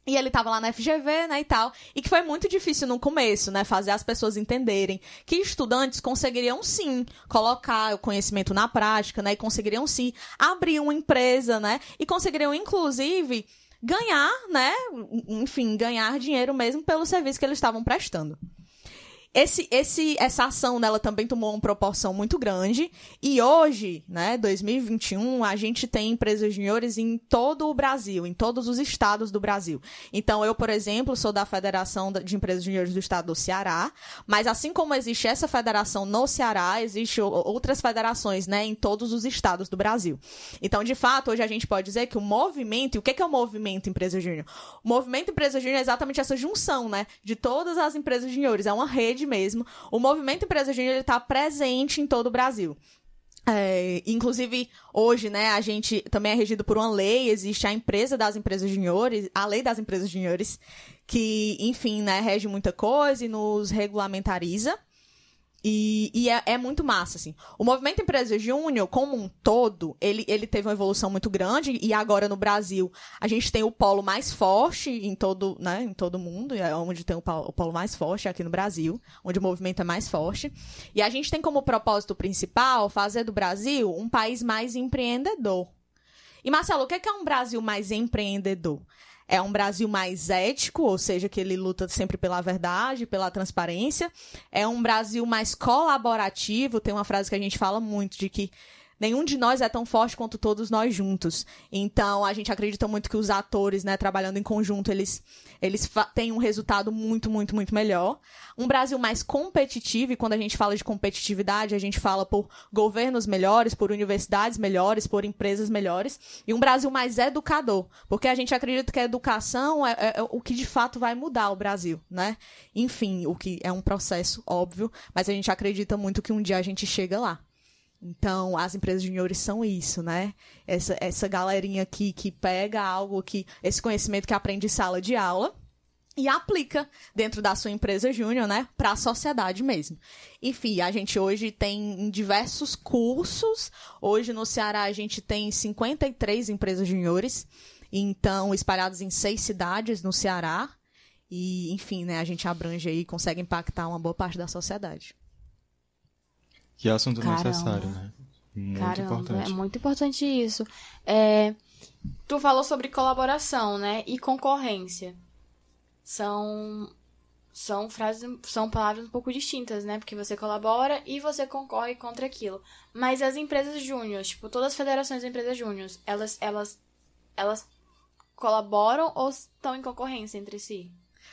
E ele tava lá na FGV, né, e tal. E que foi muito difícil no começo, né, fazer as pessoas entenderem que estudantes conseguiriam sim colocar o conhecimento na prática, né, e conseguiriam sim abrir uma empresa, né, e conseguiriam inclusive ganhar, né, enfim, ganhar dinheiro mesmo pelo serviço que eles estavam prestando. Esse, esse, essa ação dela também tomou uma proporção muito grande. E hoje, né, 2021, a gente tem empresas juniores em todo o Brasil, em todos os estados do Brasil. Então, eu, por exemplo, sou da Federação de Empresas Juniores do Estado do Ceará. Mas assim como existe essa federação no Ceará, existe outras federações, né, em todos os estados do Brasil. Então, de fato, hoje a gente pode dizer que o movimento, e o que é o movimento Empresa Júnior? O movimento Empresa Júnior é exatamente essa junção, né, de todas as empresas juniores. É uma rede mesmo. O movimento Empresa Júnior está presente em todo o Brasil. É, inclusive, hoje, né, a gente também é regido por uma lei, existe a empresa das empresas juniores, a lei das empresas juniores, que, enfim, né, rege muita coisa e nos regulamentariza. E, e é, é, muito massa, assim. O movimento Empresa Júnior, como um todo, ele, ele teve uma evolução muito grande e agora no Brasil a gente tem o polo mais forte em todo, né, em todo mundo, é onde tem o polo, mais forte aqui no Brasil, onde o movimento é mais forte. E a gente tem como propósito principal fazer do Brasil um país mais empreendedor. E Marcelo, o que é, que é um Brasil mais empreendedor? É um Brasil mais ético, ou seja, que ele luta sempre pela verdade, pela transparência. É um Brasil mais colaborativo, tem uma frase que a gente fala muito de que nenhum de nós é tão forte quanto todos nós juntos. Então, a gente acredita muito que os atores, né, trabalhando em conjunto, eles, eles têm um resultado muito, muito, muito melhor. Um Brasil mais competitivo, e quando a gente fala de competitividade, a gente fala por governos melhores, por universidades melhores, por empresas melhores. E um Brasil mais educador, porque a gente acredita que a educação é, é, é o que de fato vai mudar o Brasil, né? Enfim, o que é um processo óbvio, mas a gente acredita muito que um dia a gente chega lá. Então, as empresas juniores são isso, né? Essa, essa galerinha aqui que pega algo que. esse conhecimento que aprende em sala de aula e aplica dentro da sua empresa júnior, né, para a sociedade mesmo. Enfim, a gente hoje tem diversos cursos. Hoje no Ceará a gente tem 53 empresas juniores, então espalhadas em seis cidades no Ceará. E, enfim, né, a gente abrange aí e consegue impactar uma boa parte da sociedade. Que é assunto Caramba. necessário, né? Muito Caramba, importante. É muito importante isso. É, tu falou sobre colaboração, né? E concorrência. São são frases, são palavras um pouco distintas, né? Porque você colabora e você concorre contra aquilo. Mas as empresas júnior, tipo, todas as federações de empresas júnior, elas, elas, elas colaboram ou estão em concorrência entre si?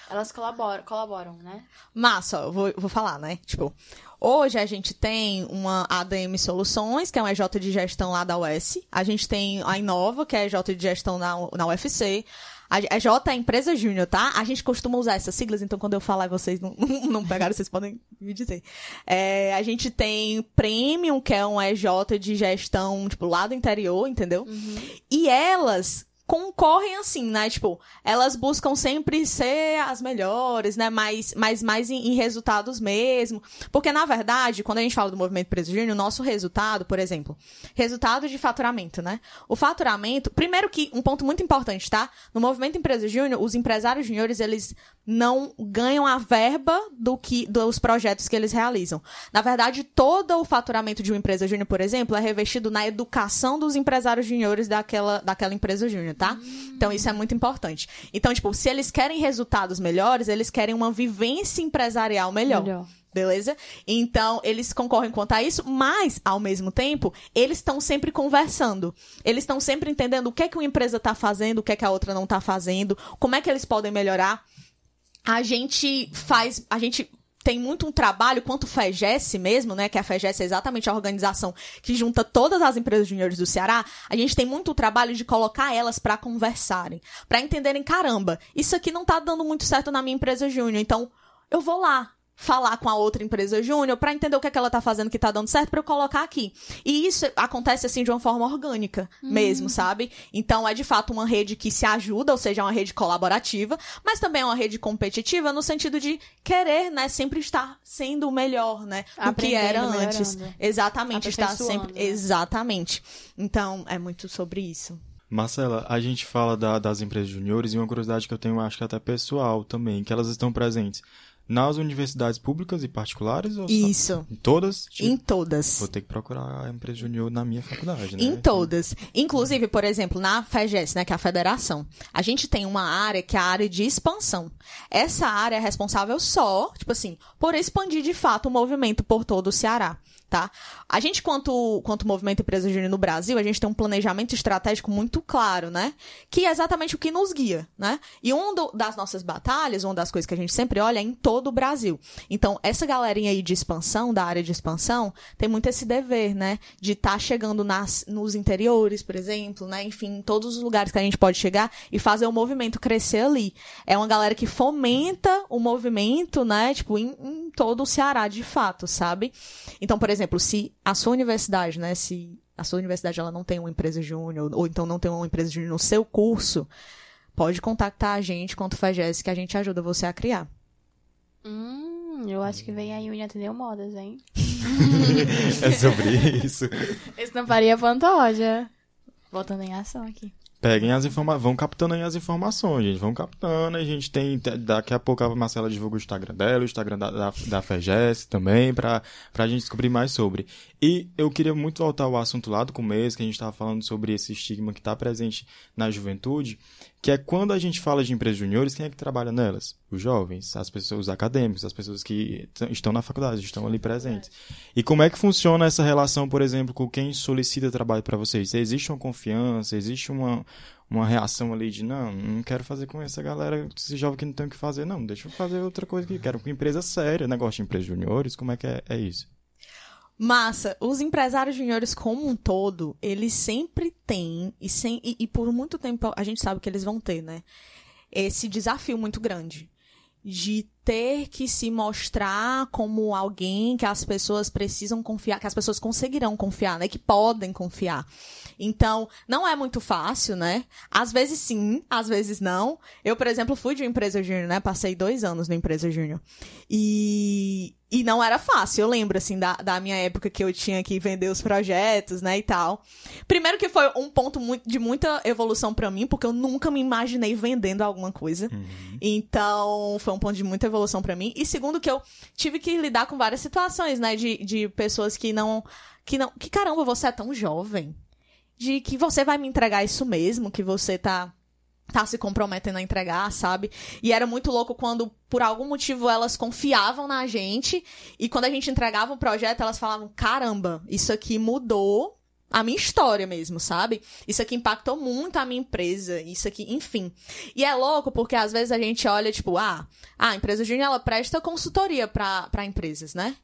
Elas colaboram, colaboram, né? Massa, eu vou, vou falar, né? Tipo, hoje a gente tem uma ADM Soluções, que é um EJ de gestão lá da US. A gente tem a Inova, que é EJ de gestão na, na UFC. A EJ é empresa júnior, tá? A gente costuma usar essas siglas, então quando eu falar vocês não, não pegaram, vocês podem me dizer. É, a gente tem Premium, que é um EJ de gestão, tipo, lá do interior, entendeu? Uhum. E elas concorrem assim, né? Tipo, elas buscam sempre ser as melhores, né? Mais, mais, mais em, em resultados mesmo. Porque, na verdade, quando a gente fala do movimento preso júnior, o nosso resultado, por exemplo, resultado de faturamento, né? O faturamento, primeiro que, um ponto muito importante, tá? No movimento empresa júnior, os empresários júniores, eles não ganham a verba do que dos projetos que eles realizam. Na verdade, todo o faturamento de uma empresa júnior, por exemplo, é revestido na educação dos empresários júniores daquela, daquela empresa júnior tá? Hum. Então isso é muito importante. Então, tipo, se eles querem resultados melhores, eles querem uma vivência empresarial melhor. melhor. Beleza? Então, eles concorrem quanto a isso, mas, ao mesmo tempo, eles estão sempre conversando. Eles estão sempre entendendo o que é que uma empresa está fazendo, o que é que a outra não está fazendo, como é que eles podem melhorar. A gente faz, a gente tem muito um trabalho, quanto FEGES mesmo, né? Que a FEGES é exatamente a organização que junta todas as empresas juniores do Ceará. A gente tem muito trabalho de colocar elas para conversarem, para entenderem, caramba, isso aqui não tá dando muito certo na minha empresa júnior, então eu vou lá, falar com a outra empresa júnior para entender o que, é que ela tá fazendo que tá dando certo para eu colocar aqui. E isso acontece assim de uma forma orgânica hum. mesmo, sabe? Então é de fato uma rede que se ajuda, ou seja, é uma rede colaborativa, mas também é uma rede competitiva no sentido de querer, né, sempre estar sendo o melhor, né, do que era antes. Melhorando. Exatamente, estar sempre né? exatamente. Então é muito sobre isso. Marcela, a gente fala da, das empresas juniores e uma curiosidade que eu tenho, acho que até pessoal também, que elas estão presentes nas universidades públicas e particulares? Ou só- Isso. Em todas? Tipo, Em todas. Vou ter que procurar a empresa junior na minha faculdade, né? Em todas. Inclusive, por exemplo, na FEGES, né, que é a federação, a gente tem uma área que é a área de expansão. Essa área é responsável só, tipo assim, por expandir de fato o movimento por todo o Ceará. Tá? A gente, quanto, quanto movimento Empresa Júnior no Brasil, a gente tem um planejamento estratégico muito claro, né? Que é exatamente o que nos guia, né? E uma das nossas batalhas, uma das coisas que a gente sempre olha é em todo o Brasil. Então, essa galerinha aí de expansão, da área de expansão, tem muito esse dever, né? De estar chegando nas, nos interiores, por exemplo, né? Enfim, em todos os lugares que a gente pode chegar e fazer o movimento crescer ali. É uma galera que fomenta o movimento, né? Tipo, em, em todo o Ceará, de fato, sabe? Então, por exemplo, se a sua universidade, né? Se a sua universidade ela não tem uma empresa júnior, ou então não tem uma empresa júnior no seu curso, pode contactar a gente quanto FAGES que a gente ajuda você a criar. Hum, eu acho que vem aí o Atendeu Modas, hein? É sobre isso. Estamparia Pantoja. Voltando em ação aqui. Peguem as informações, vão captando aí as informações, gente. Vão captando. A gente tem. Daqui a pouco a Marcela divulga o Instagram dela, o Instagram da, da, da FEGES também, pra, pra gente descobrir mais sobre. E eu queria muito voltar ao assunto lá do começo, que a gente tava falando sobre esse estigma que tá presente na juventude, que é quando a gente fala de empresas juniores, quem é que trabalha nelas? Os jovens, as pessoas, os acadêmicos, as pessoas que estão na faculdade, estão ali presentes. E como é que funciona essa relação, por exemplo, com quem solicita trabalho para vocês? Existe uma confiança, existe uma, uma reação ali de não, não quero fazer com essa galera, esse jovem que não tem o que fazer, não, deixa eu fazer outra coisa que quero com empresa séria, negócio de empresas juniores, como é que é, é isso? Massa, os empresários juniores como um todo, eles sempre têm, e, sem, e, e por muito tempo a gente sabe que eles vão ter, né? Esse desafio muito grande de ter que se mostrar como alguém que as pessoas precisam confiar, que as pessoas conseguirão confiar, né? Que podem confiar. Então, não é muito fácil, né? Às vezes sim, às vezes não. Eu, por exemplo, fui de uma empresa júnior, né? Passei dois anos na empresa júnior. E, e não era fácil. Eu lembro, assim, da, da minha época que eu tinha que vender os projetos, né? E tal. Primeiro que foi um ponto muito, de muita evolução pra mim, porque eu nunca me imaginei vendendo alguma coisa. Então, foi um ponto de muita evolução pra mim. E segundo que eu tive que lidar com várias situações, né? De, de pessoas que não. Que não. Que caramba, você é tão jovem. De que você vai me entregar isso mesmo, que você tá. Tá se comprometendo a entregar, sabe? E era muito louco quando, por algum motivo, elas confiavam na gente. E quando a gente entregava o projeto, elas falavam: caramba, isso aqui mudou a minha história mesmo, sabe? Isso aqui impactou muito a minha empresa, isso aqui, enfim. E é louco porque às vezes a gente olha, tipo, ah, a empresa júnior, ela presta consultoria pra empresas, né?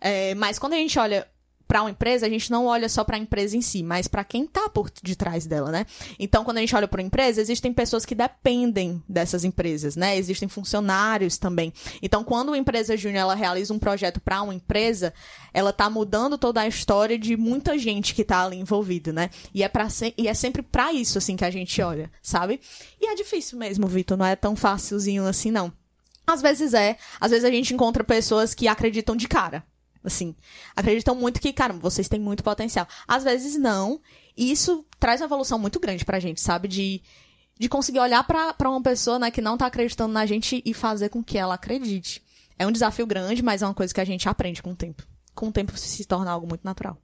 É, mas quando a gente olha pra uma empresa, a gente não olha só pra empresa em si, mas pra quem tá por detrás dela, né? Então, quando a gente olha pra uma empresa, existem pessoas que dependem dessas empresas, né? Existem funcionários também. Então, quando uma empresa júnior ela realiza um projeto pra uma empresa, ela tá mudando toda a história de muita gente que tá ali envolvida, né? E é, se... e é sempre pra isso, assim, que a gente olha, sabe? E é difícil mesmo, Vitor, não é tão facilzinho assim, não. Às vezes é, às vezes a gente encontra pessoas que acreditam de cara. Assim, acreditam muito que, cara, vocês têm muito potencial. Às vezes não. E isso traz uma evolução muito grande pra gente, sabe? De, de conseguir olhar pra uma pessoa né, que não tá acreditando na gente e fazer com que ela acredite. É um desafio grande, mas é uma coisa que a gente aprende com o tempo. Com o tempo se torna algo muito natural.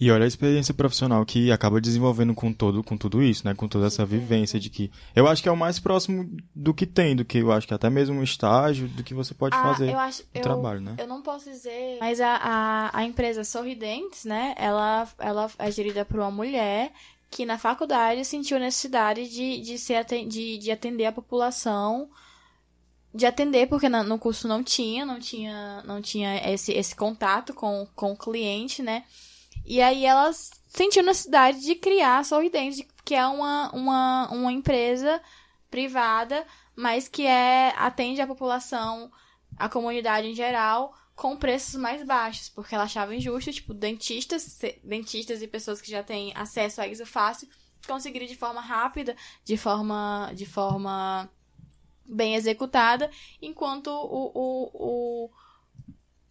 E olha a experiência profissional que acaba desenvolvendo com todo, com tudo isso, né? Com toda essa vivência de que eu acho que é o mais próximo do que tem, do que eu acho que até mesmo um estágio do que você pode Ah, fazer eu acho, eu, trabalho, né? Eu não posso dizer, mas a, a, a empresa Sorridentes, né? Ela, ela é gerida por uma mulher que na faculdade sentiu necessidade de, de, ser, de, de atender a população. De atender, porque no curso não tinha, não tinha, não tinha esse, esse contato com, com o cliente, né? E aí ela sentiu necessidade de criar a Sorridentes, que é uma, uma, uma empresa privada, mas que é atende a população, a comunidade em geral, com preços mais baixos, porque ela achava injusto, tipo, dentistas, dentistas e pessoas que já têm acesso a isso fácil, conseguirem de forma rápida, de forma, de forma bem executada, enquanto o, o, o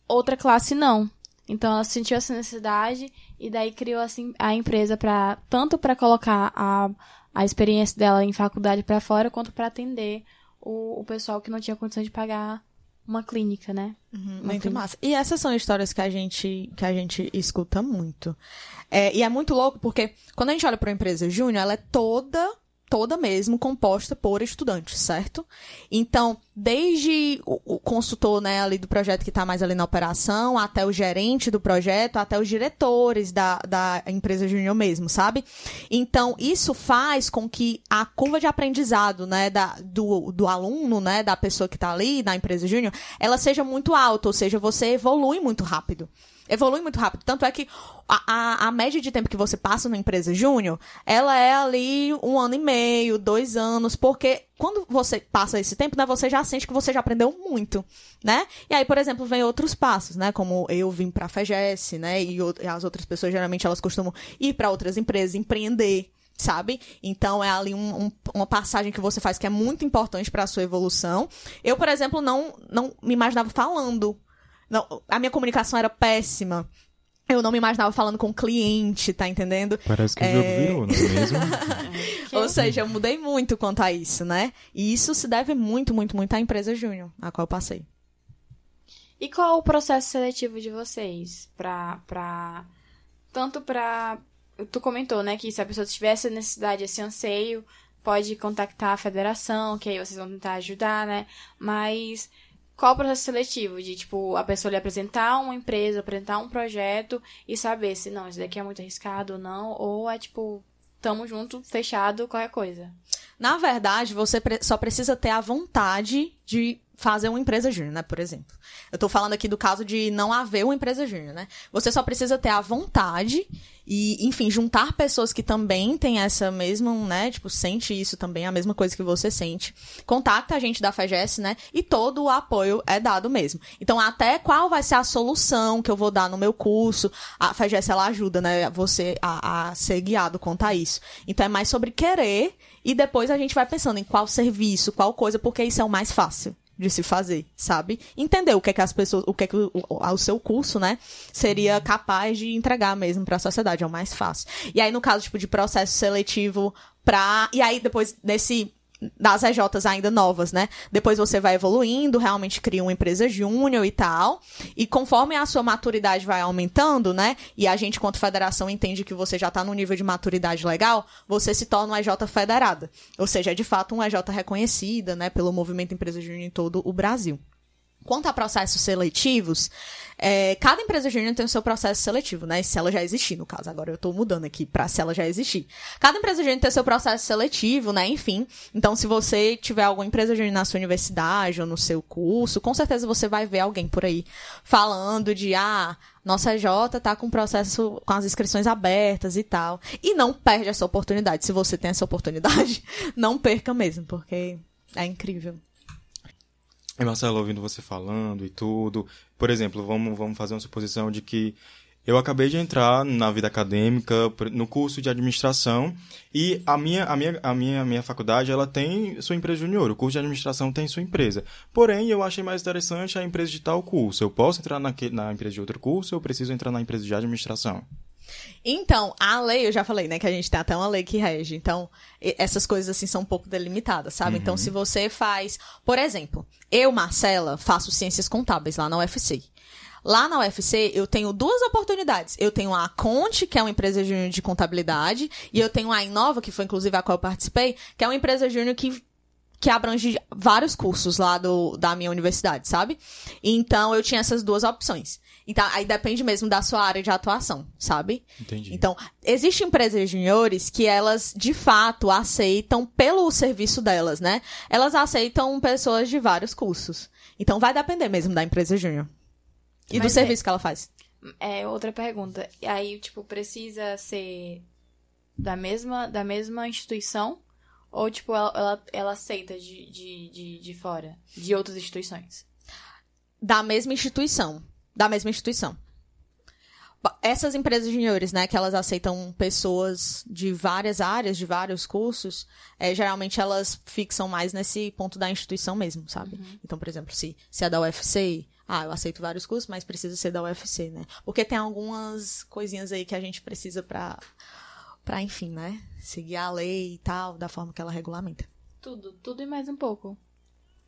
outra classe não. Então ela sentiu essa necessidade e daí criou assim a empresa para tanto para colocar a, a experiência dela em faculdade para fora quanto para atender o, o pessoal que não tinha condição de pagar uma clínica, né? Uhum, Uma muito clínica. massa. E essas são histórias que a gente, que a gente escuta muito. É, e é muito louco porque quando a gente olha para uma empresa júnior, ela é toda, toda mesmo composta por estudantes, certo? Então, desde o, consultor, né, ali do projeto que está mais ali na operação, até o gerente do projeto, até os diretores da, da empresa júnior mesmo, sabe? Então, isso faz com que a curva de aprendizado, né, da, do, do aluno, né, da pessoa que está ali na empresa júnior, ela seja muito alta, ou seja, você evolui muito rápido. Evolui muito rápido. Tanto é que a, a, a média de tempo que você passa numa empresa júnior, ela é ali um ano e meio, dois anos, porque quando você passa esse tempo, né, você já sente que você já aprendeu muito, né? E aí, por exemplo, vem outros passos, né? Como eu vim pra FEGES, né? E, e as outras pessoas, geralmente, elas costumam ir para outras empresas, empreender, sabe? Então é ali um- um- uma passagem que você faz que é muito importante para a sua evolução. Eu, por exemplo, não, não me imaginava falando. Não, a minha comunicação era péssima. Eu não me imaginava falando com cliente, tá entendendo? Parece que o É. jogo virou, não é mesmo? Ou seja, eu mudei muito quanto a isso, né? E isso se deve muito, muito, muito à empresa Júnior, a qual eu passei. E qual o processo seletivo de vocês? Pra. pra... Tanto pra. Tu comentou, né, que se a pessoa tiver essa necessidade, esse anseio, pode contactar a federação, que aí vocês vão tentar ajudar, né? Mas qual o processo seletivo? De, tipo, a pessoa lhe apresentar uma empresa, apresentar um projeto e saber se não, isso daqui é muito arriscado ou não, ou é tipo, tamo junto, fechado, qualquer coisa. Na verdade, você só precisa ter a vontade de fazer uma empresa júnior, né? Por exemplo. Eu tô falando aqui do caso de não haver uma empresa júnior, né? Você só precisa ter a vontade e, enfim, juntar pessoas que também têm essa mesma, né? Tipo, sente isso também, a mesma coisa que você sente. Contacta a gente da FEGES, né? E todo o apoio é dado mesmo. Então, até qual vai ser a solução que eu vou dar no meu curso, a FEGES, ela ajuda, né? Você a, a ser guiado quanto a isso. Então, é mais sobre querer e depois a gente vai pensando em qual serviço, qual coisa, porque isso é o mais fácil de se fazer, sabe? Entender o que é que as pessoas, o que é que o, o, seu curso, né, seria capaz de entregar mesmo para a sociedade, é o mais fácil. E aí no caso tipo de processo seletivo para e aí depois desse das EJs ainda novas, né? Depois você vai evoluindo, realmente cria uma empresa júnior e tal. E conforme a sua maturidade vai aumentando, né? E a gente, quanto federação, entende que você já tá no nível de maturidade legal, você se torna uma EJ federada. Ou seja, é de fato uma EJ reconhecida, né? Pelo movimento Empresa Júnior em todo o Brasil. Quanto a processos seletivos, é, cada empresa júnior tem o seu processo seletivo, né? Se ela já existir, no caso. Agora eu tô mudando aqui pra se ela já existir. Cada empresa júnior tem o seu processo seletivo, né? Enfim. Então, se você tiver alguma empresa júnior na sua universidade ou no seu curso, com certeza você vai ver alguém por aí falando de, ah, nossa EJ tá com processo, com as inscrições abertas e tal. E não perde essa oportunidade. Se você tem essa oportunidade, não perca mesmo, porque é incrível. E Marcelo, ouvindo você falando e tudo, por exemplo, vamos, vamos fazer uma suposição de que eu acabei de entrar na vida acadêmica, no curso de administração, e a minha, a minha, a minha, a minha faculdade, ela tem sua empresa junior, o curso de administração tem sua empresa. Porém, eu achei mais interessante a empresa de tal curso. Eu posso entrar naque, na empresa de outro curso ou eu preciso entrar na empresa de administração? Então, a lei, eu já falei, né, que a gente tem até uma lei que rege. Então, essas coisas assim são um pouco delimitadas, sabe? Então, se você faz, por exemplo, eu, Marcela, faço ciências contábeis lá na UFC. Lá na UFC, eu tenho duas oportunidades. Eu tenho a Conte, que é uma empresa júnior de contabilidade, e eu tenho a Inova, que foi inclusive a qual eu participei, que é uma empresa júnior que que abrange vários cursos lá do, da minha universidade, sabe? Então, eu tinha essas duas opções. Então, aí depende mesmo da sua área de atuação, sabe? Entendi. Então, existem empresas juniores que elas, de fato, aceitam pelo serviço delas, né? Elas aceitam pessoas de vários cursos. Então, vai depender mesmo da empresa júnior. E do Mas é- serviço que ela faz. É, outra pergunta. E aí, tipo, precisa ser da mesma, da mesma instituição? Ou, tipo, ela, ela, ela aceita de, de, de, de fora? De outras instituições? Da mesma instituição. Da mesma instituição. Essas empresas juniores, né, que elas aceitam pessoas de várias áreas, de vários cursos, é, geralmente elas fixam mais nesse ponto da instituição mesmo, sabe? Então, por exemplo, se, se é da UFC, ah, eu aceito vários cursos, mas precisa ser da UFC, né? Porque tem algumas coisinhas aí que a gente precisa pra, pra enfim, né? Seguir a lei e tal, da forma que ela regulamenta. Tudo, tudo e mais um pouco.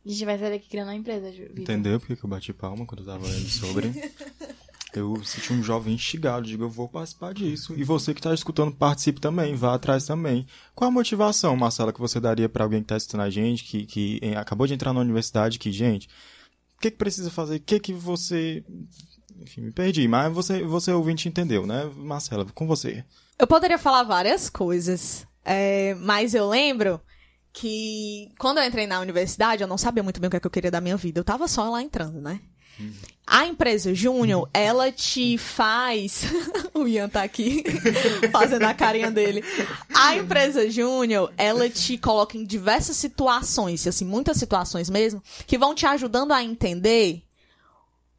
A gente vai sair daqui criando uma empresa, Vitor. Entendeu por que que eu bati palma quando eu tava lendo sobre? Eu senti um jovem instigado, digo, eu vou participar disso. E você que tá escutando, participe também, vá atrás também. Qual a motivação, Marcela, que você daria pra alguém que tá assistindo a gente, que, que acabou de entrar na universidade, que, gente, o que que precisa fazer? O que que você... Enfim, me perdi, mas você, você ouvinte entendeu, né? Marcela, com você. Eu poderia falar várias coisas, é, mas eu lembro que quando eu entrei na universidade, eu não sabia muito bem o que, é que eu queria da minha vida. Eu tava só lá entrando, né? A empresa Júnior, ela te faz. o Ian tá aqui fazendo a carinha dele. A empresa Júnior, ela te coloca em diversas situações, assim, muitas situações mesmo, que vão te ajudando a entender,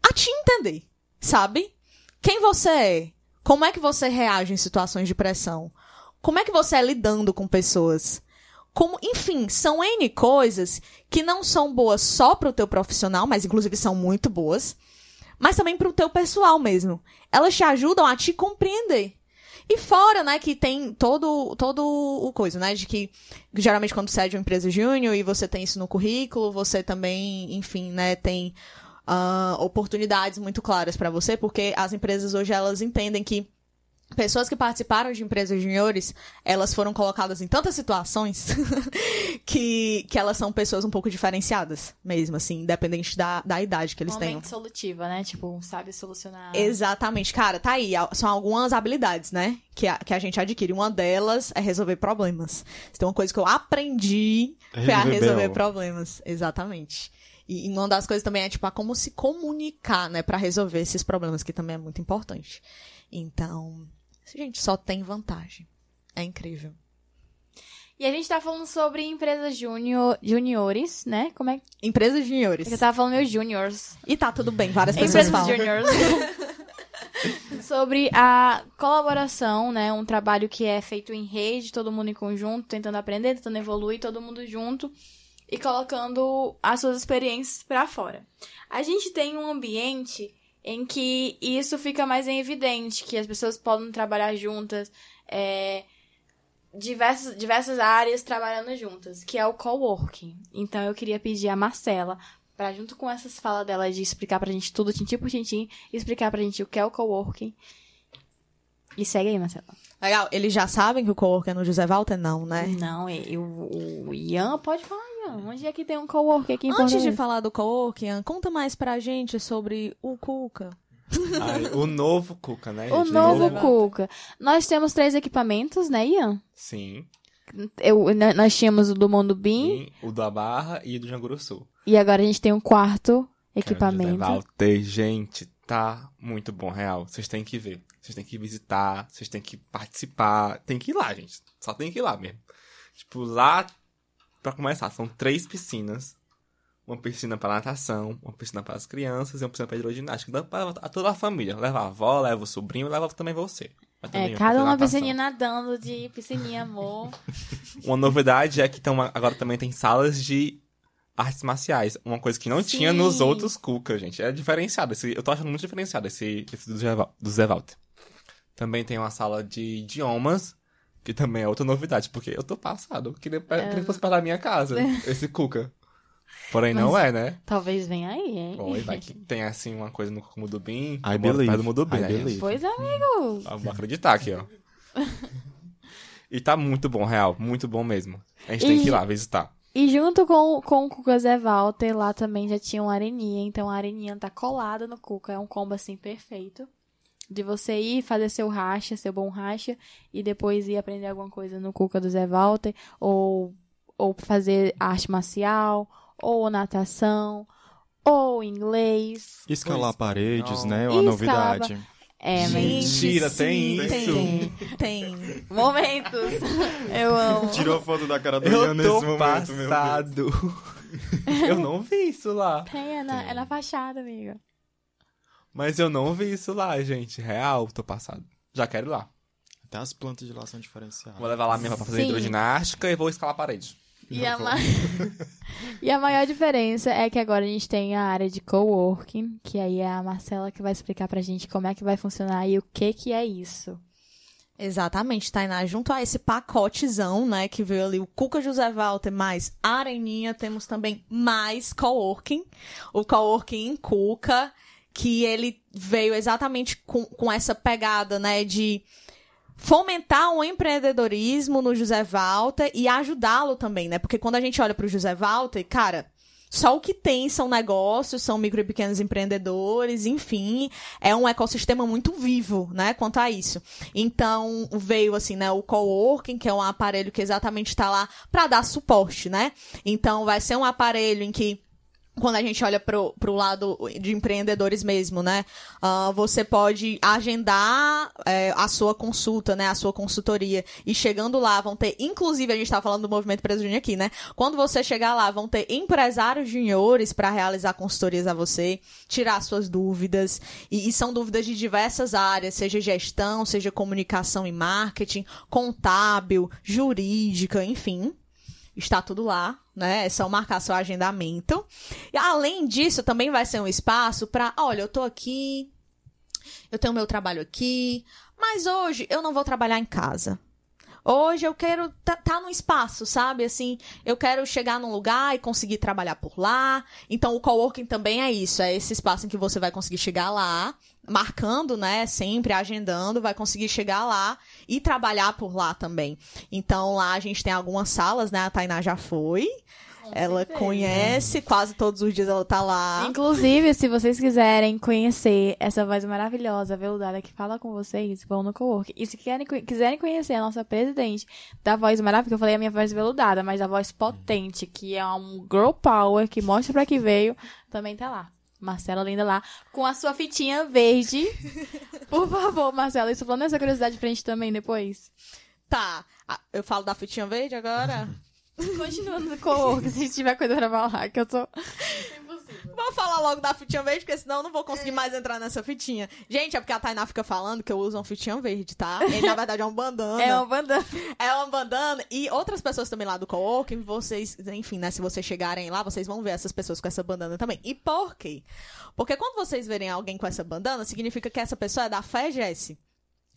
a te entender, sabe? Quem você é? Como é que você reage em situações de pressão? Como é que você é lidando com pessoas? Como, enfim, são N coisas que não são boas só pro teu profissional, mas inclusive são muito boas, mas também pro teu pessoal mesmo. Elas te ajudam a te compreender. E fora, né, que tem todo, todo o coisa, né, de que geralmente quando você é de uma empresa júnior e você tem isso no currículo, você também, enfim, né, tem ah, oportunidades muito claras pra você, porque as empresas hoje elas entendem que pessoas que participaram de empresas juniores, elas foram colocadas em tantas situações que, que elas são pessoas um pouco diferenciadas, mesmo, assim, independente da, da idade que eles tenham. Momento solutiva, né? Tipo, sabe solucionar. Exatamente, cara, tá aí. São algumas habilidades, né? Que a, que a gente adquire. Uma delas é resolver problemas. Então, uma coisa que eu aprendi É foi a resolver problemas. Exatamente. E, e uma das coisas também é, tipo, a como se comunicar, né? Pra resolver esses problemas, que também é muito importante. Então, gente, só tem vantagem. É incrível. E a gente tá falando sobre empresas junior, juniores, né? Como é que. Empresas juniores. Eu tava falando meus juniors. E tá tudo bem, várias pessoas Empresas falam. juniors. sobre a colaboração, né? Um trabalho que é feito em rede, todo mundo em conjunto, tentando aprender, tentando evoluir, todo mundo junto e colocando as suas experiências pra fora. A gente tem um ambiente em que isso fica mais em evidente, que as pessoas podem trabalhar juntas, é, diversas, diversas áreas trabalhando juntas, que é o coworking. Então eu queria pedir a Marcela pra junto com essas falas dela de explicar pra gente tudo, tintim por tintim, explicar pra gente o que é o coworking. E segue aí, Marcela. Legal, eles já sabem que o coworking é no José Walter? Não, né? Não, e o, o Ian pode falar, Onde é que tem um coworking aqui em Antes de falar do coworking, Ian, conta mais pra gente sobre o Cuca. Ai, o novo Cuca, né? O novo Cuca. Nós temos três equipamentos, né, Ian? Sim. Eu, nós tínhamos o do Mundo Bim o da Barra e o do Janguru Sul. e agora a gente tem um quarto equipamento. Walter, gente, tá muito bom, real. Vocês têm que ver. Vocês têm que visitar, vocês têm que participar. Tem que ir lá, gente. Só tem que ir lá mesmo. Tipo, lá, pra começar, são três piscinas. Uma piscina para natação, uma piscina para as crianças e uma piscina para hidroginástica. Dá pra a toda a família. Leva a avó, leva o sobrinho, leva também você. É, cada uma piscininha nadando de piscininha, amor. Uma novidade é que tão, agora também tem salas de artes marciais. Uma coisa que não Sim. tinha nos outros Cuca, gente. É diferenciado. Esse, eu tô achando muito diferenciado esse, esse do, Zé, do Zé Walter. Também tem uma sala de idiomas, que também é outra novidade, porque eu tô passado. Eu queria, queria que fosse para a minha casa, esse Cuca. Porém, não é, né? Talvez venha aí, hein? Oi, vai que tem assim uma coisa no Mudubim. I eu moro believe. perto do Mudubim, I né, believe. Pois, amigo. Vou acreditar aqui, ó. e tá muito bom, real. Muito bom mesmo. A gente tem E- que ir lá visitar. E junto com, com o Cuca Zé Walter, lá também já tinha uma areninha. Então a areninha tá colada no Cuca. É um combo assim perfeito. De você ir fazer seu racha, seu bom racha, e depois ir aprender alguma coisa no Cuca do Zé Walter, ou, ou fazer arte marcial, ou natação, ou inglês. Escalar Pois, paredes, não. né? É uma novidade. É, mas Mentira, tem sim, isso? Tem, tem. momentos. Eu amo. Tirou a foto da cara do Ian nesse momento, meu Deus. passado. eu não vi isso lá. Tem, é na, é na fachada, amiga. Mas eu não vi isso lá, gente. Real, tô passado. Já quero ir lá. Até as plantas de lá são diferenciadas. Vou levar lá mesmo pra fazer Sim. hidroginástica e vou escalar a parede. E a, ma- e a maior diferença é que agora a gente tem a área de coworking, que aí é a Marcela que vai explicar pra gente como é que vai funcionar e o que que é isso. Exatamente, Tainá. Junto a esse pacotezão, né, que veio ali o Cuca José Walter mais Areninha, temos também mais coworking. O coworking em Cuca, que ele veio exatamente com, com essa pegada, né, de fomentar o empreendedorismo no José Walter e ajudá-lo também, né? Porque quando a gente olha pro José Walter, cara, só o que tem são negócios, são micro e pequenos empreendedores, enfim, é um ecossistema muito vivo, né, quanto a isso. Então, veio assim, né, o coworking, que é um aparelho que exatamente está lá para dar suporte, né? Então, vai ser um aparelho em que quando a gente olha pro, pro lado de empreendedores mesmo, né? Uh, você pode agendar é, a sua consulta, né? A sua consultoria. E chegando lá, vão ter, inclusive, a gente tá falando do movimento Júnior aqui, né? Quando você chegar lá, vão ter empresários juniores para realizar consultorias a você, tirar suas dúvidas. E, e são dúvidas de diversas áreas, seja gestão, seja comunicação e marketing, contábil, jurídica, enfim está tudo lá, né? É só marcar seu agendamento. E além disso, também vai ser um espaço para, olha, eu tô aqui, eu tenho meu trabalho aqui, mas hoje eu não vou trabalhar em casa. Hoje eu quero tá, tá no espaço, sabe? Assim, eu quero chegar num lugar e conseguir trabalhar por lá. Então o coworking também é isso, é esse espaço em que você vai conseguir chegar lá, marcando, né, sempre agendando, vai conseguir chegar lá e trabalhar por lá também. Então lá a gente tem algumas salas, né? A Tainá já foi. ela conhece, quase todos os dias ela tá lá. Inclusive, se vocês quiserem conhecer essa voz maravilhosa, veludada, que fala com vocês, vão no cowork. E se querem, quiserem conhecer a nossa presidente da voz maravilhosa, eu falei a minha voz veludada, mas a voz potente, que é um girl power, que mostra pra que veio, também tá lá. Marcela linda lá, com a sua fitinha verde. Por favor, Marcela, isso falando essa curiosidade pra gente também depois. Tá. Ah, Eu falo da fitinha verde agora? Continuando no cowork, se tiver coisa pra falar, que eu tô... Vou falar logo da fitinha verde, porque senão eu não vou conseguir mais entrar nessa fitinha. Gente, é porque a Tainá fica falando que eu uso uma fitinha verde, tá? E na verdade é um bandana. É uma bandana. É uma bandana. E outras pessoas também lá do coworking, vocês, enfim, né? Se vocês chegarem lá, vocês vão ver essas pessoas com essa bandana também. E por quê? Porque quando vocês verem alguém com essa bandana, significa que essa pessoa é da FEGES.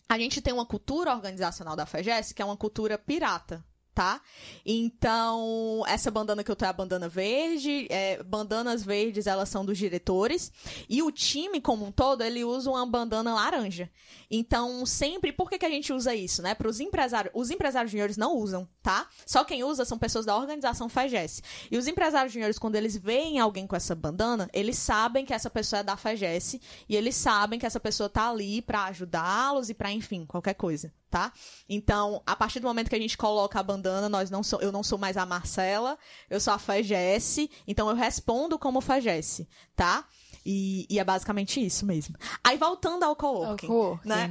A gente tem uma cultura organizacional da FEGES, que é uma cultura pirata. Tá? Então, essa bandana que eu tô é a bandana verde. é, bandanas verdes, elas são dos diretores. E o time, como um todo, ele usa uma bandana laranja. Então, sempre, por que, que a gente usa isso, né? Para os empresários, os empresários juniores não usam, tá? Só quem usa são pessoas da organização FEGES. E os empresários juniores, quando eles veem alguém com essa bandana, eles sabem que essa pessoa é da FEGES e eles sabem que essa pessoa tá ali para ajudá-los e para, enfim, qualquer coisa, tá? Então, a partir do momento que a gente coloca a bandana, nós não sou, eu não sou mais a Marcela, eu sou a FEGES, então eu respondo como FEGES, tá? E, e é basicamente isso mesmo. Aí voltando ao coworking, Ao coworking. né?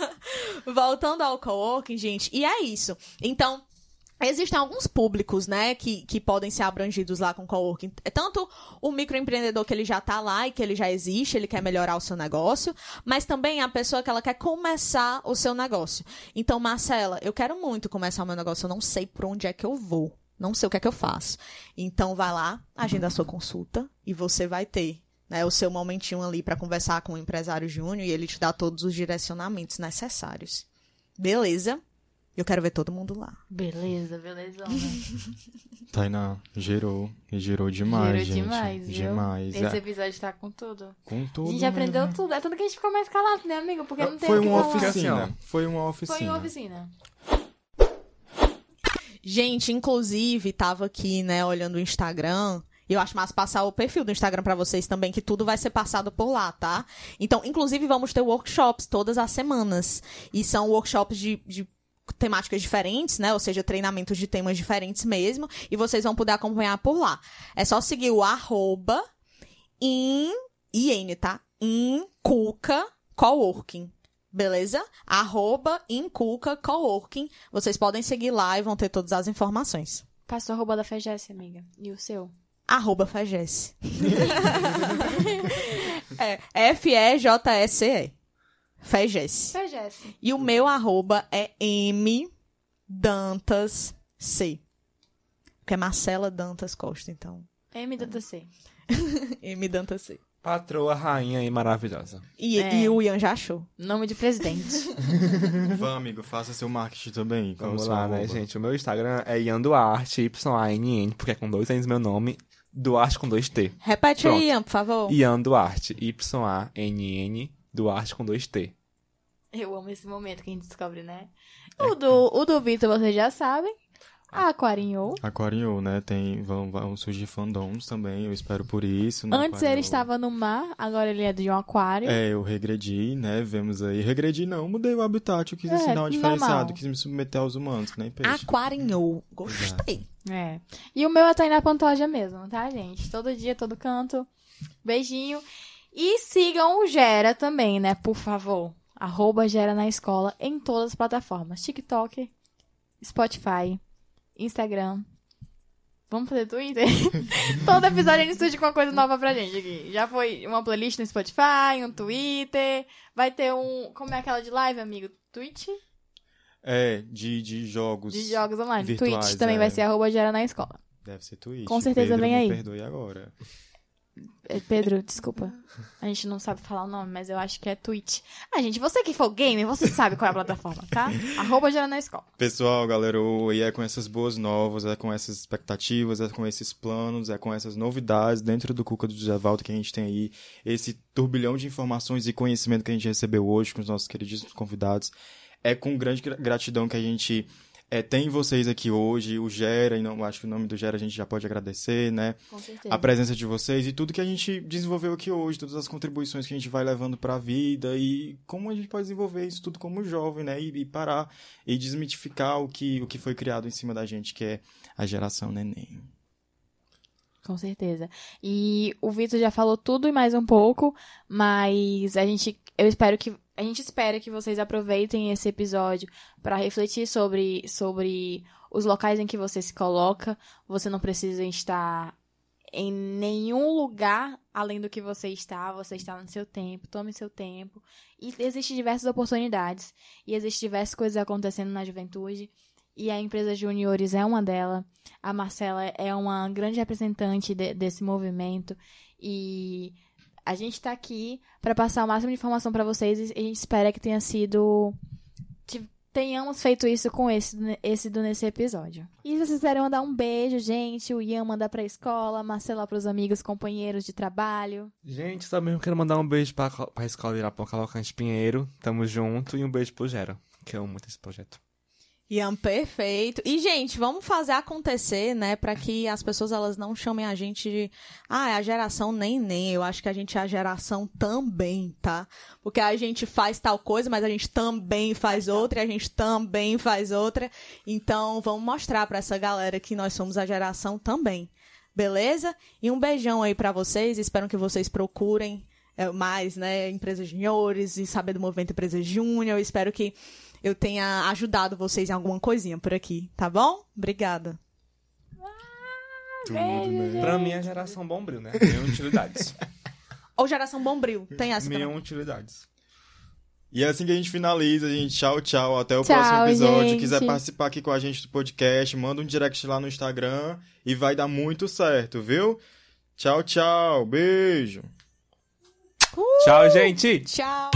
voltando ao coworking, gente, e é isso. Então, Existem alguns públicos, né, que, que podem ser abrangidos lá com coworking. É tanto o microempreendedor que ele já tá lá e que ele já existe, ele quer melhorar o seu negócio, mas também a pessoa que ela quer começar o seu negócio. Então, Marcela, eu quero muito começar o meu negócio, eu não sei por onde é que eu vou. Não sei o que é que eu faço. Então, vai lá, agenda a sua consulta e você vai ter né, o seu momentinho ali para conversar com o empresário júnior e ele te dá todos os direcionamentos necessários. Beleza? Eu quero ver todo mundo lá. Beleza, beleza. Tainá, gerou. E gerou demais, Girou gente. demais, viu? Demais. Esse É, episódio tá com tudo. com tudo. a gente aprendeu tudo. É tudo que a gente ficou mais calado, né, amigo? Porque não tem Foi uma oficina. Assim, Foi uma oficina. Foi uma oficina. Gente, inclusive, tava aqui, né, olhando o Instagram. E eu acho massa passar o perfil do Instagram pra vocês também, que tudo vai ser passado por lá, tá? Então, inclusive, vamos ter workshops todas as semanas. E são workshops de, de temáticas diferentes, né? Ou seja, treinamentos de temas diferentes mesmo. E vocês vão poder acompanhar por lá. É só seguir o arroba in, IN, tá? In Cuca Coworking. Beleza? Arroba Inculca Coworking. Vocês podem seguir lá e vão ter todas as informações. Passou a roupa da FEGES, amiga. E o seu? Arroba é F-E-J-S-E. Fagesse. FEGES. E o meu arroba é M Dantas C. Que é Marcela Dantas Costa, então. MDC. M Dantas C. Patroa, rainha e maravilhosa. E, É. e o Ian já achou. Nome de presidente. Vá, amigo, faça seu marketing também. Vamos lá, né, gente? O meu Instagram é Ian Duarte, Y-A-N-N, porque é com dois N's meu nome. Duarte com dois T. Repete Pronto. aí, Ian, por favor. Ian Duarte, Y-A-N-N, Duarte com dois T. Eu amo esse momento que a gente descobre, né? O do, o do Vitor, vocês já sabem. A Aquarinho. Aquariou, né? Tem, vão, vão surgir fandoms também, eu espero por isso. né? Antes ele estava no mar, agora ele é de um aquário. É, eu regredi, né? Vemos aí. Regredi não, mudei o habitat, eu quis É, ensinar um normal. diferenciado, quis me submeter aos humanos, que nem peixe. Aquarinhou. Gostei. É. E o meu é Tainá Pantoja mesmo, tá, gente? Todo dia, todo canto. Beijinho. E sigam o Gera também, né? Por favor. Arroba Gera na escola em todas as plataformas. TikTok, Spotify, Instagram. Vamos fazer Twitter? Todo episódio a gente surge com uma coisa nova pra gente aqui. Já foi uma playlist no Spotify, um Twitter. Vai ter um. Como é aquela de live, amigo? Twitch? É, de, de jogos. De jogos online. virtuais, Twitch também é. vai ser arroba Gera na escola. Deve ser Twitch. Com certeza Pedro, vem me aí. perdoe agora. É, Pedro, desculpa. A gente não sabe falar o nome, mas eu acho que é Twitch. Ah, gente, você que for gamer, você sabe qual é a plataforma, tá? Arroba Gera na escola. Pessoal, galera, e é com essas boas novas, é com essas expectativas, é com esses planos, é com essas novidades dentro do Cuca do José Valdo que a gente tem aí, esse turbilhão de informações e conhecimento que a gente recebeu hoje com os nossos queridíssimos convidados. É com grande gra- gratidão que a gente é, tem vocês aqui hoje, o Gera, e não acho que o nome do Gera a gente já pode agradecer, né? Com certeza. a presença de vocês e tudo que a gente desenvolveu aqui hoje, todas as contribuições que a gente vai levando para a vida e como a gente pode desenvolver isso tudo como jovem, né? E, e parar e desmitificar o que, o que foi criado em cima da gente, que é a geração neném. Com certeza. E o Vitor já falou tudo e mais um pouco, mas a gente, eu espero que a gente espera que vocês aproveitem esse episódio para refletir sobre sobre os locais em que você se coloca. Você não precisa estar em nenhum lugar além do que você está, você está no seu tempo, tome seu tempo. E existem diversas oportunidades e existem diversas coisas acontecendo na juventude. E a empresa Juniores é uma delas. A Marcela é uma grande representante de- desse movimento e a gente está aqui para passar o máximo de informação para vocês e a gente espera que tenha sido tenhamos feito isso com esse esse do nesse episódio. E se vocês quiserem mandar um beijo, gente, o Ian manda pra escola, a Marcela pros amigos, companheiros de trabalho. Gente, mesmo quero mandar um beijo pra, pra escola Irapão Cavalcante Pinheiro. Tamo junto. E um beijo pro Gera, que eu amo muito esse projeto. Ian, perfeito. E, gente, vamos fazer acontecer, né, para que as pessoas elas não chamem a gente de, ah, é a geração nem nem. Eu acho que a gente é a geração também, tá? Porque a gente faz tal coisa, mas a gente também faz outra, e a gente também faz outra. Então, vamos mostrar para essa galera que nós somos a geração também. Beleza? E um beijão aí para vocês. Espero que vocês procurem é, mais, né, empresas juniores e saber do movimento Empresa Júnior. Espero que eu tenha ajudado vocês em alguma coisinha por aqui, tá bom? Obrigada. Tudo, né? Pra mim é a geração Bombril, né? Mil utilidades. Ou Geração Bombril, tem essa também. utilidades. E é assim que a gente finaliza, gente. Tchau, tchau. Até o Tchau, próximo episódio. gente. Quiser participar aqui com a gente do podcast, manda um direct lá no Instagram e vai dar muito certo, viu? Tchau, tchau. Beijo. Tchau, gente! Tchau!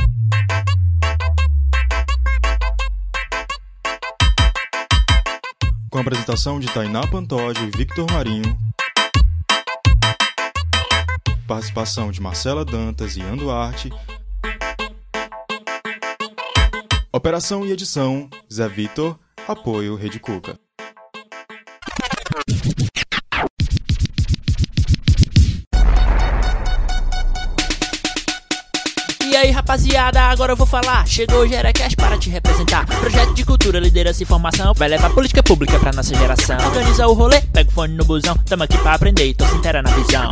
Com a apresentação de Tainá Pantoja e Victor Marinho. Participação de Marcela Dantas e Ian Duarte. Operação e edição, Zé Vitor. Apoio Rede Cuca. Rapaziada, agora eu vou falar. Chegou o Geracast para te representar. Projeto de cultura, liderança e formação. Vai levar política pública pra nossa geração. Organiza o rolê, pega o fone no busão. Tamo aqui pra aprender e tô se inteira na visão.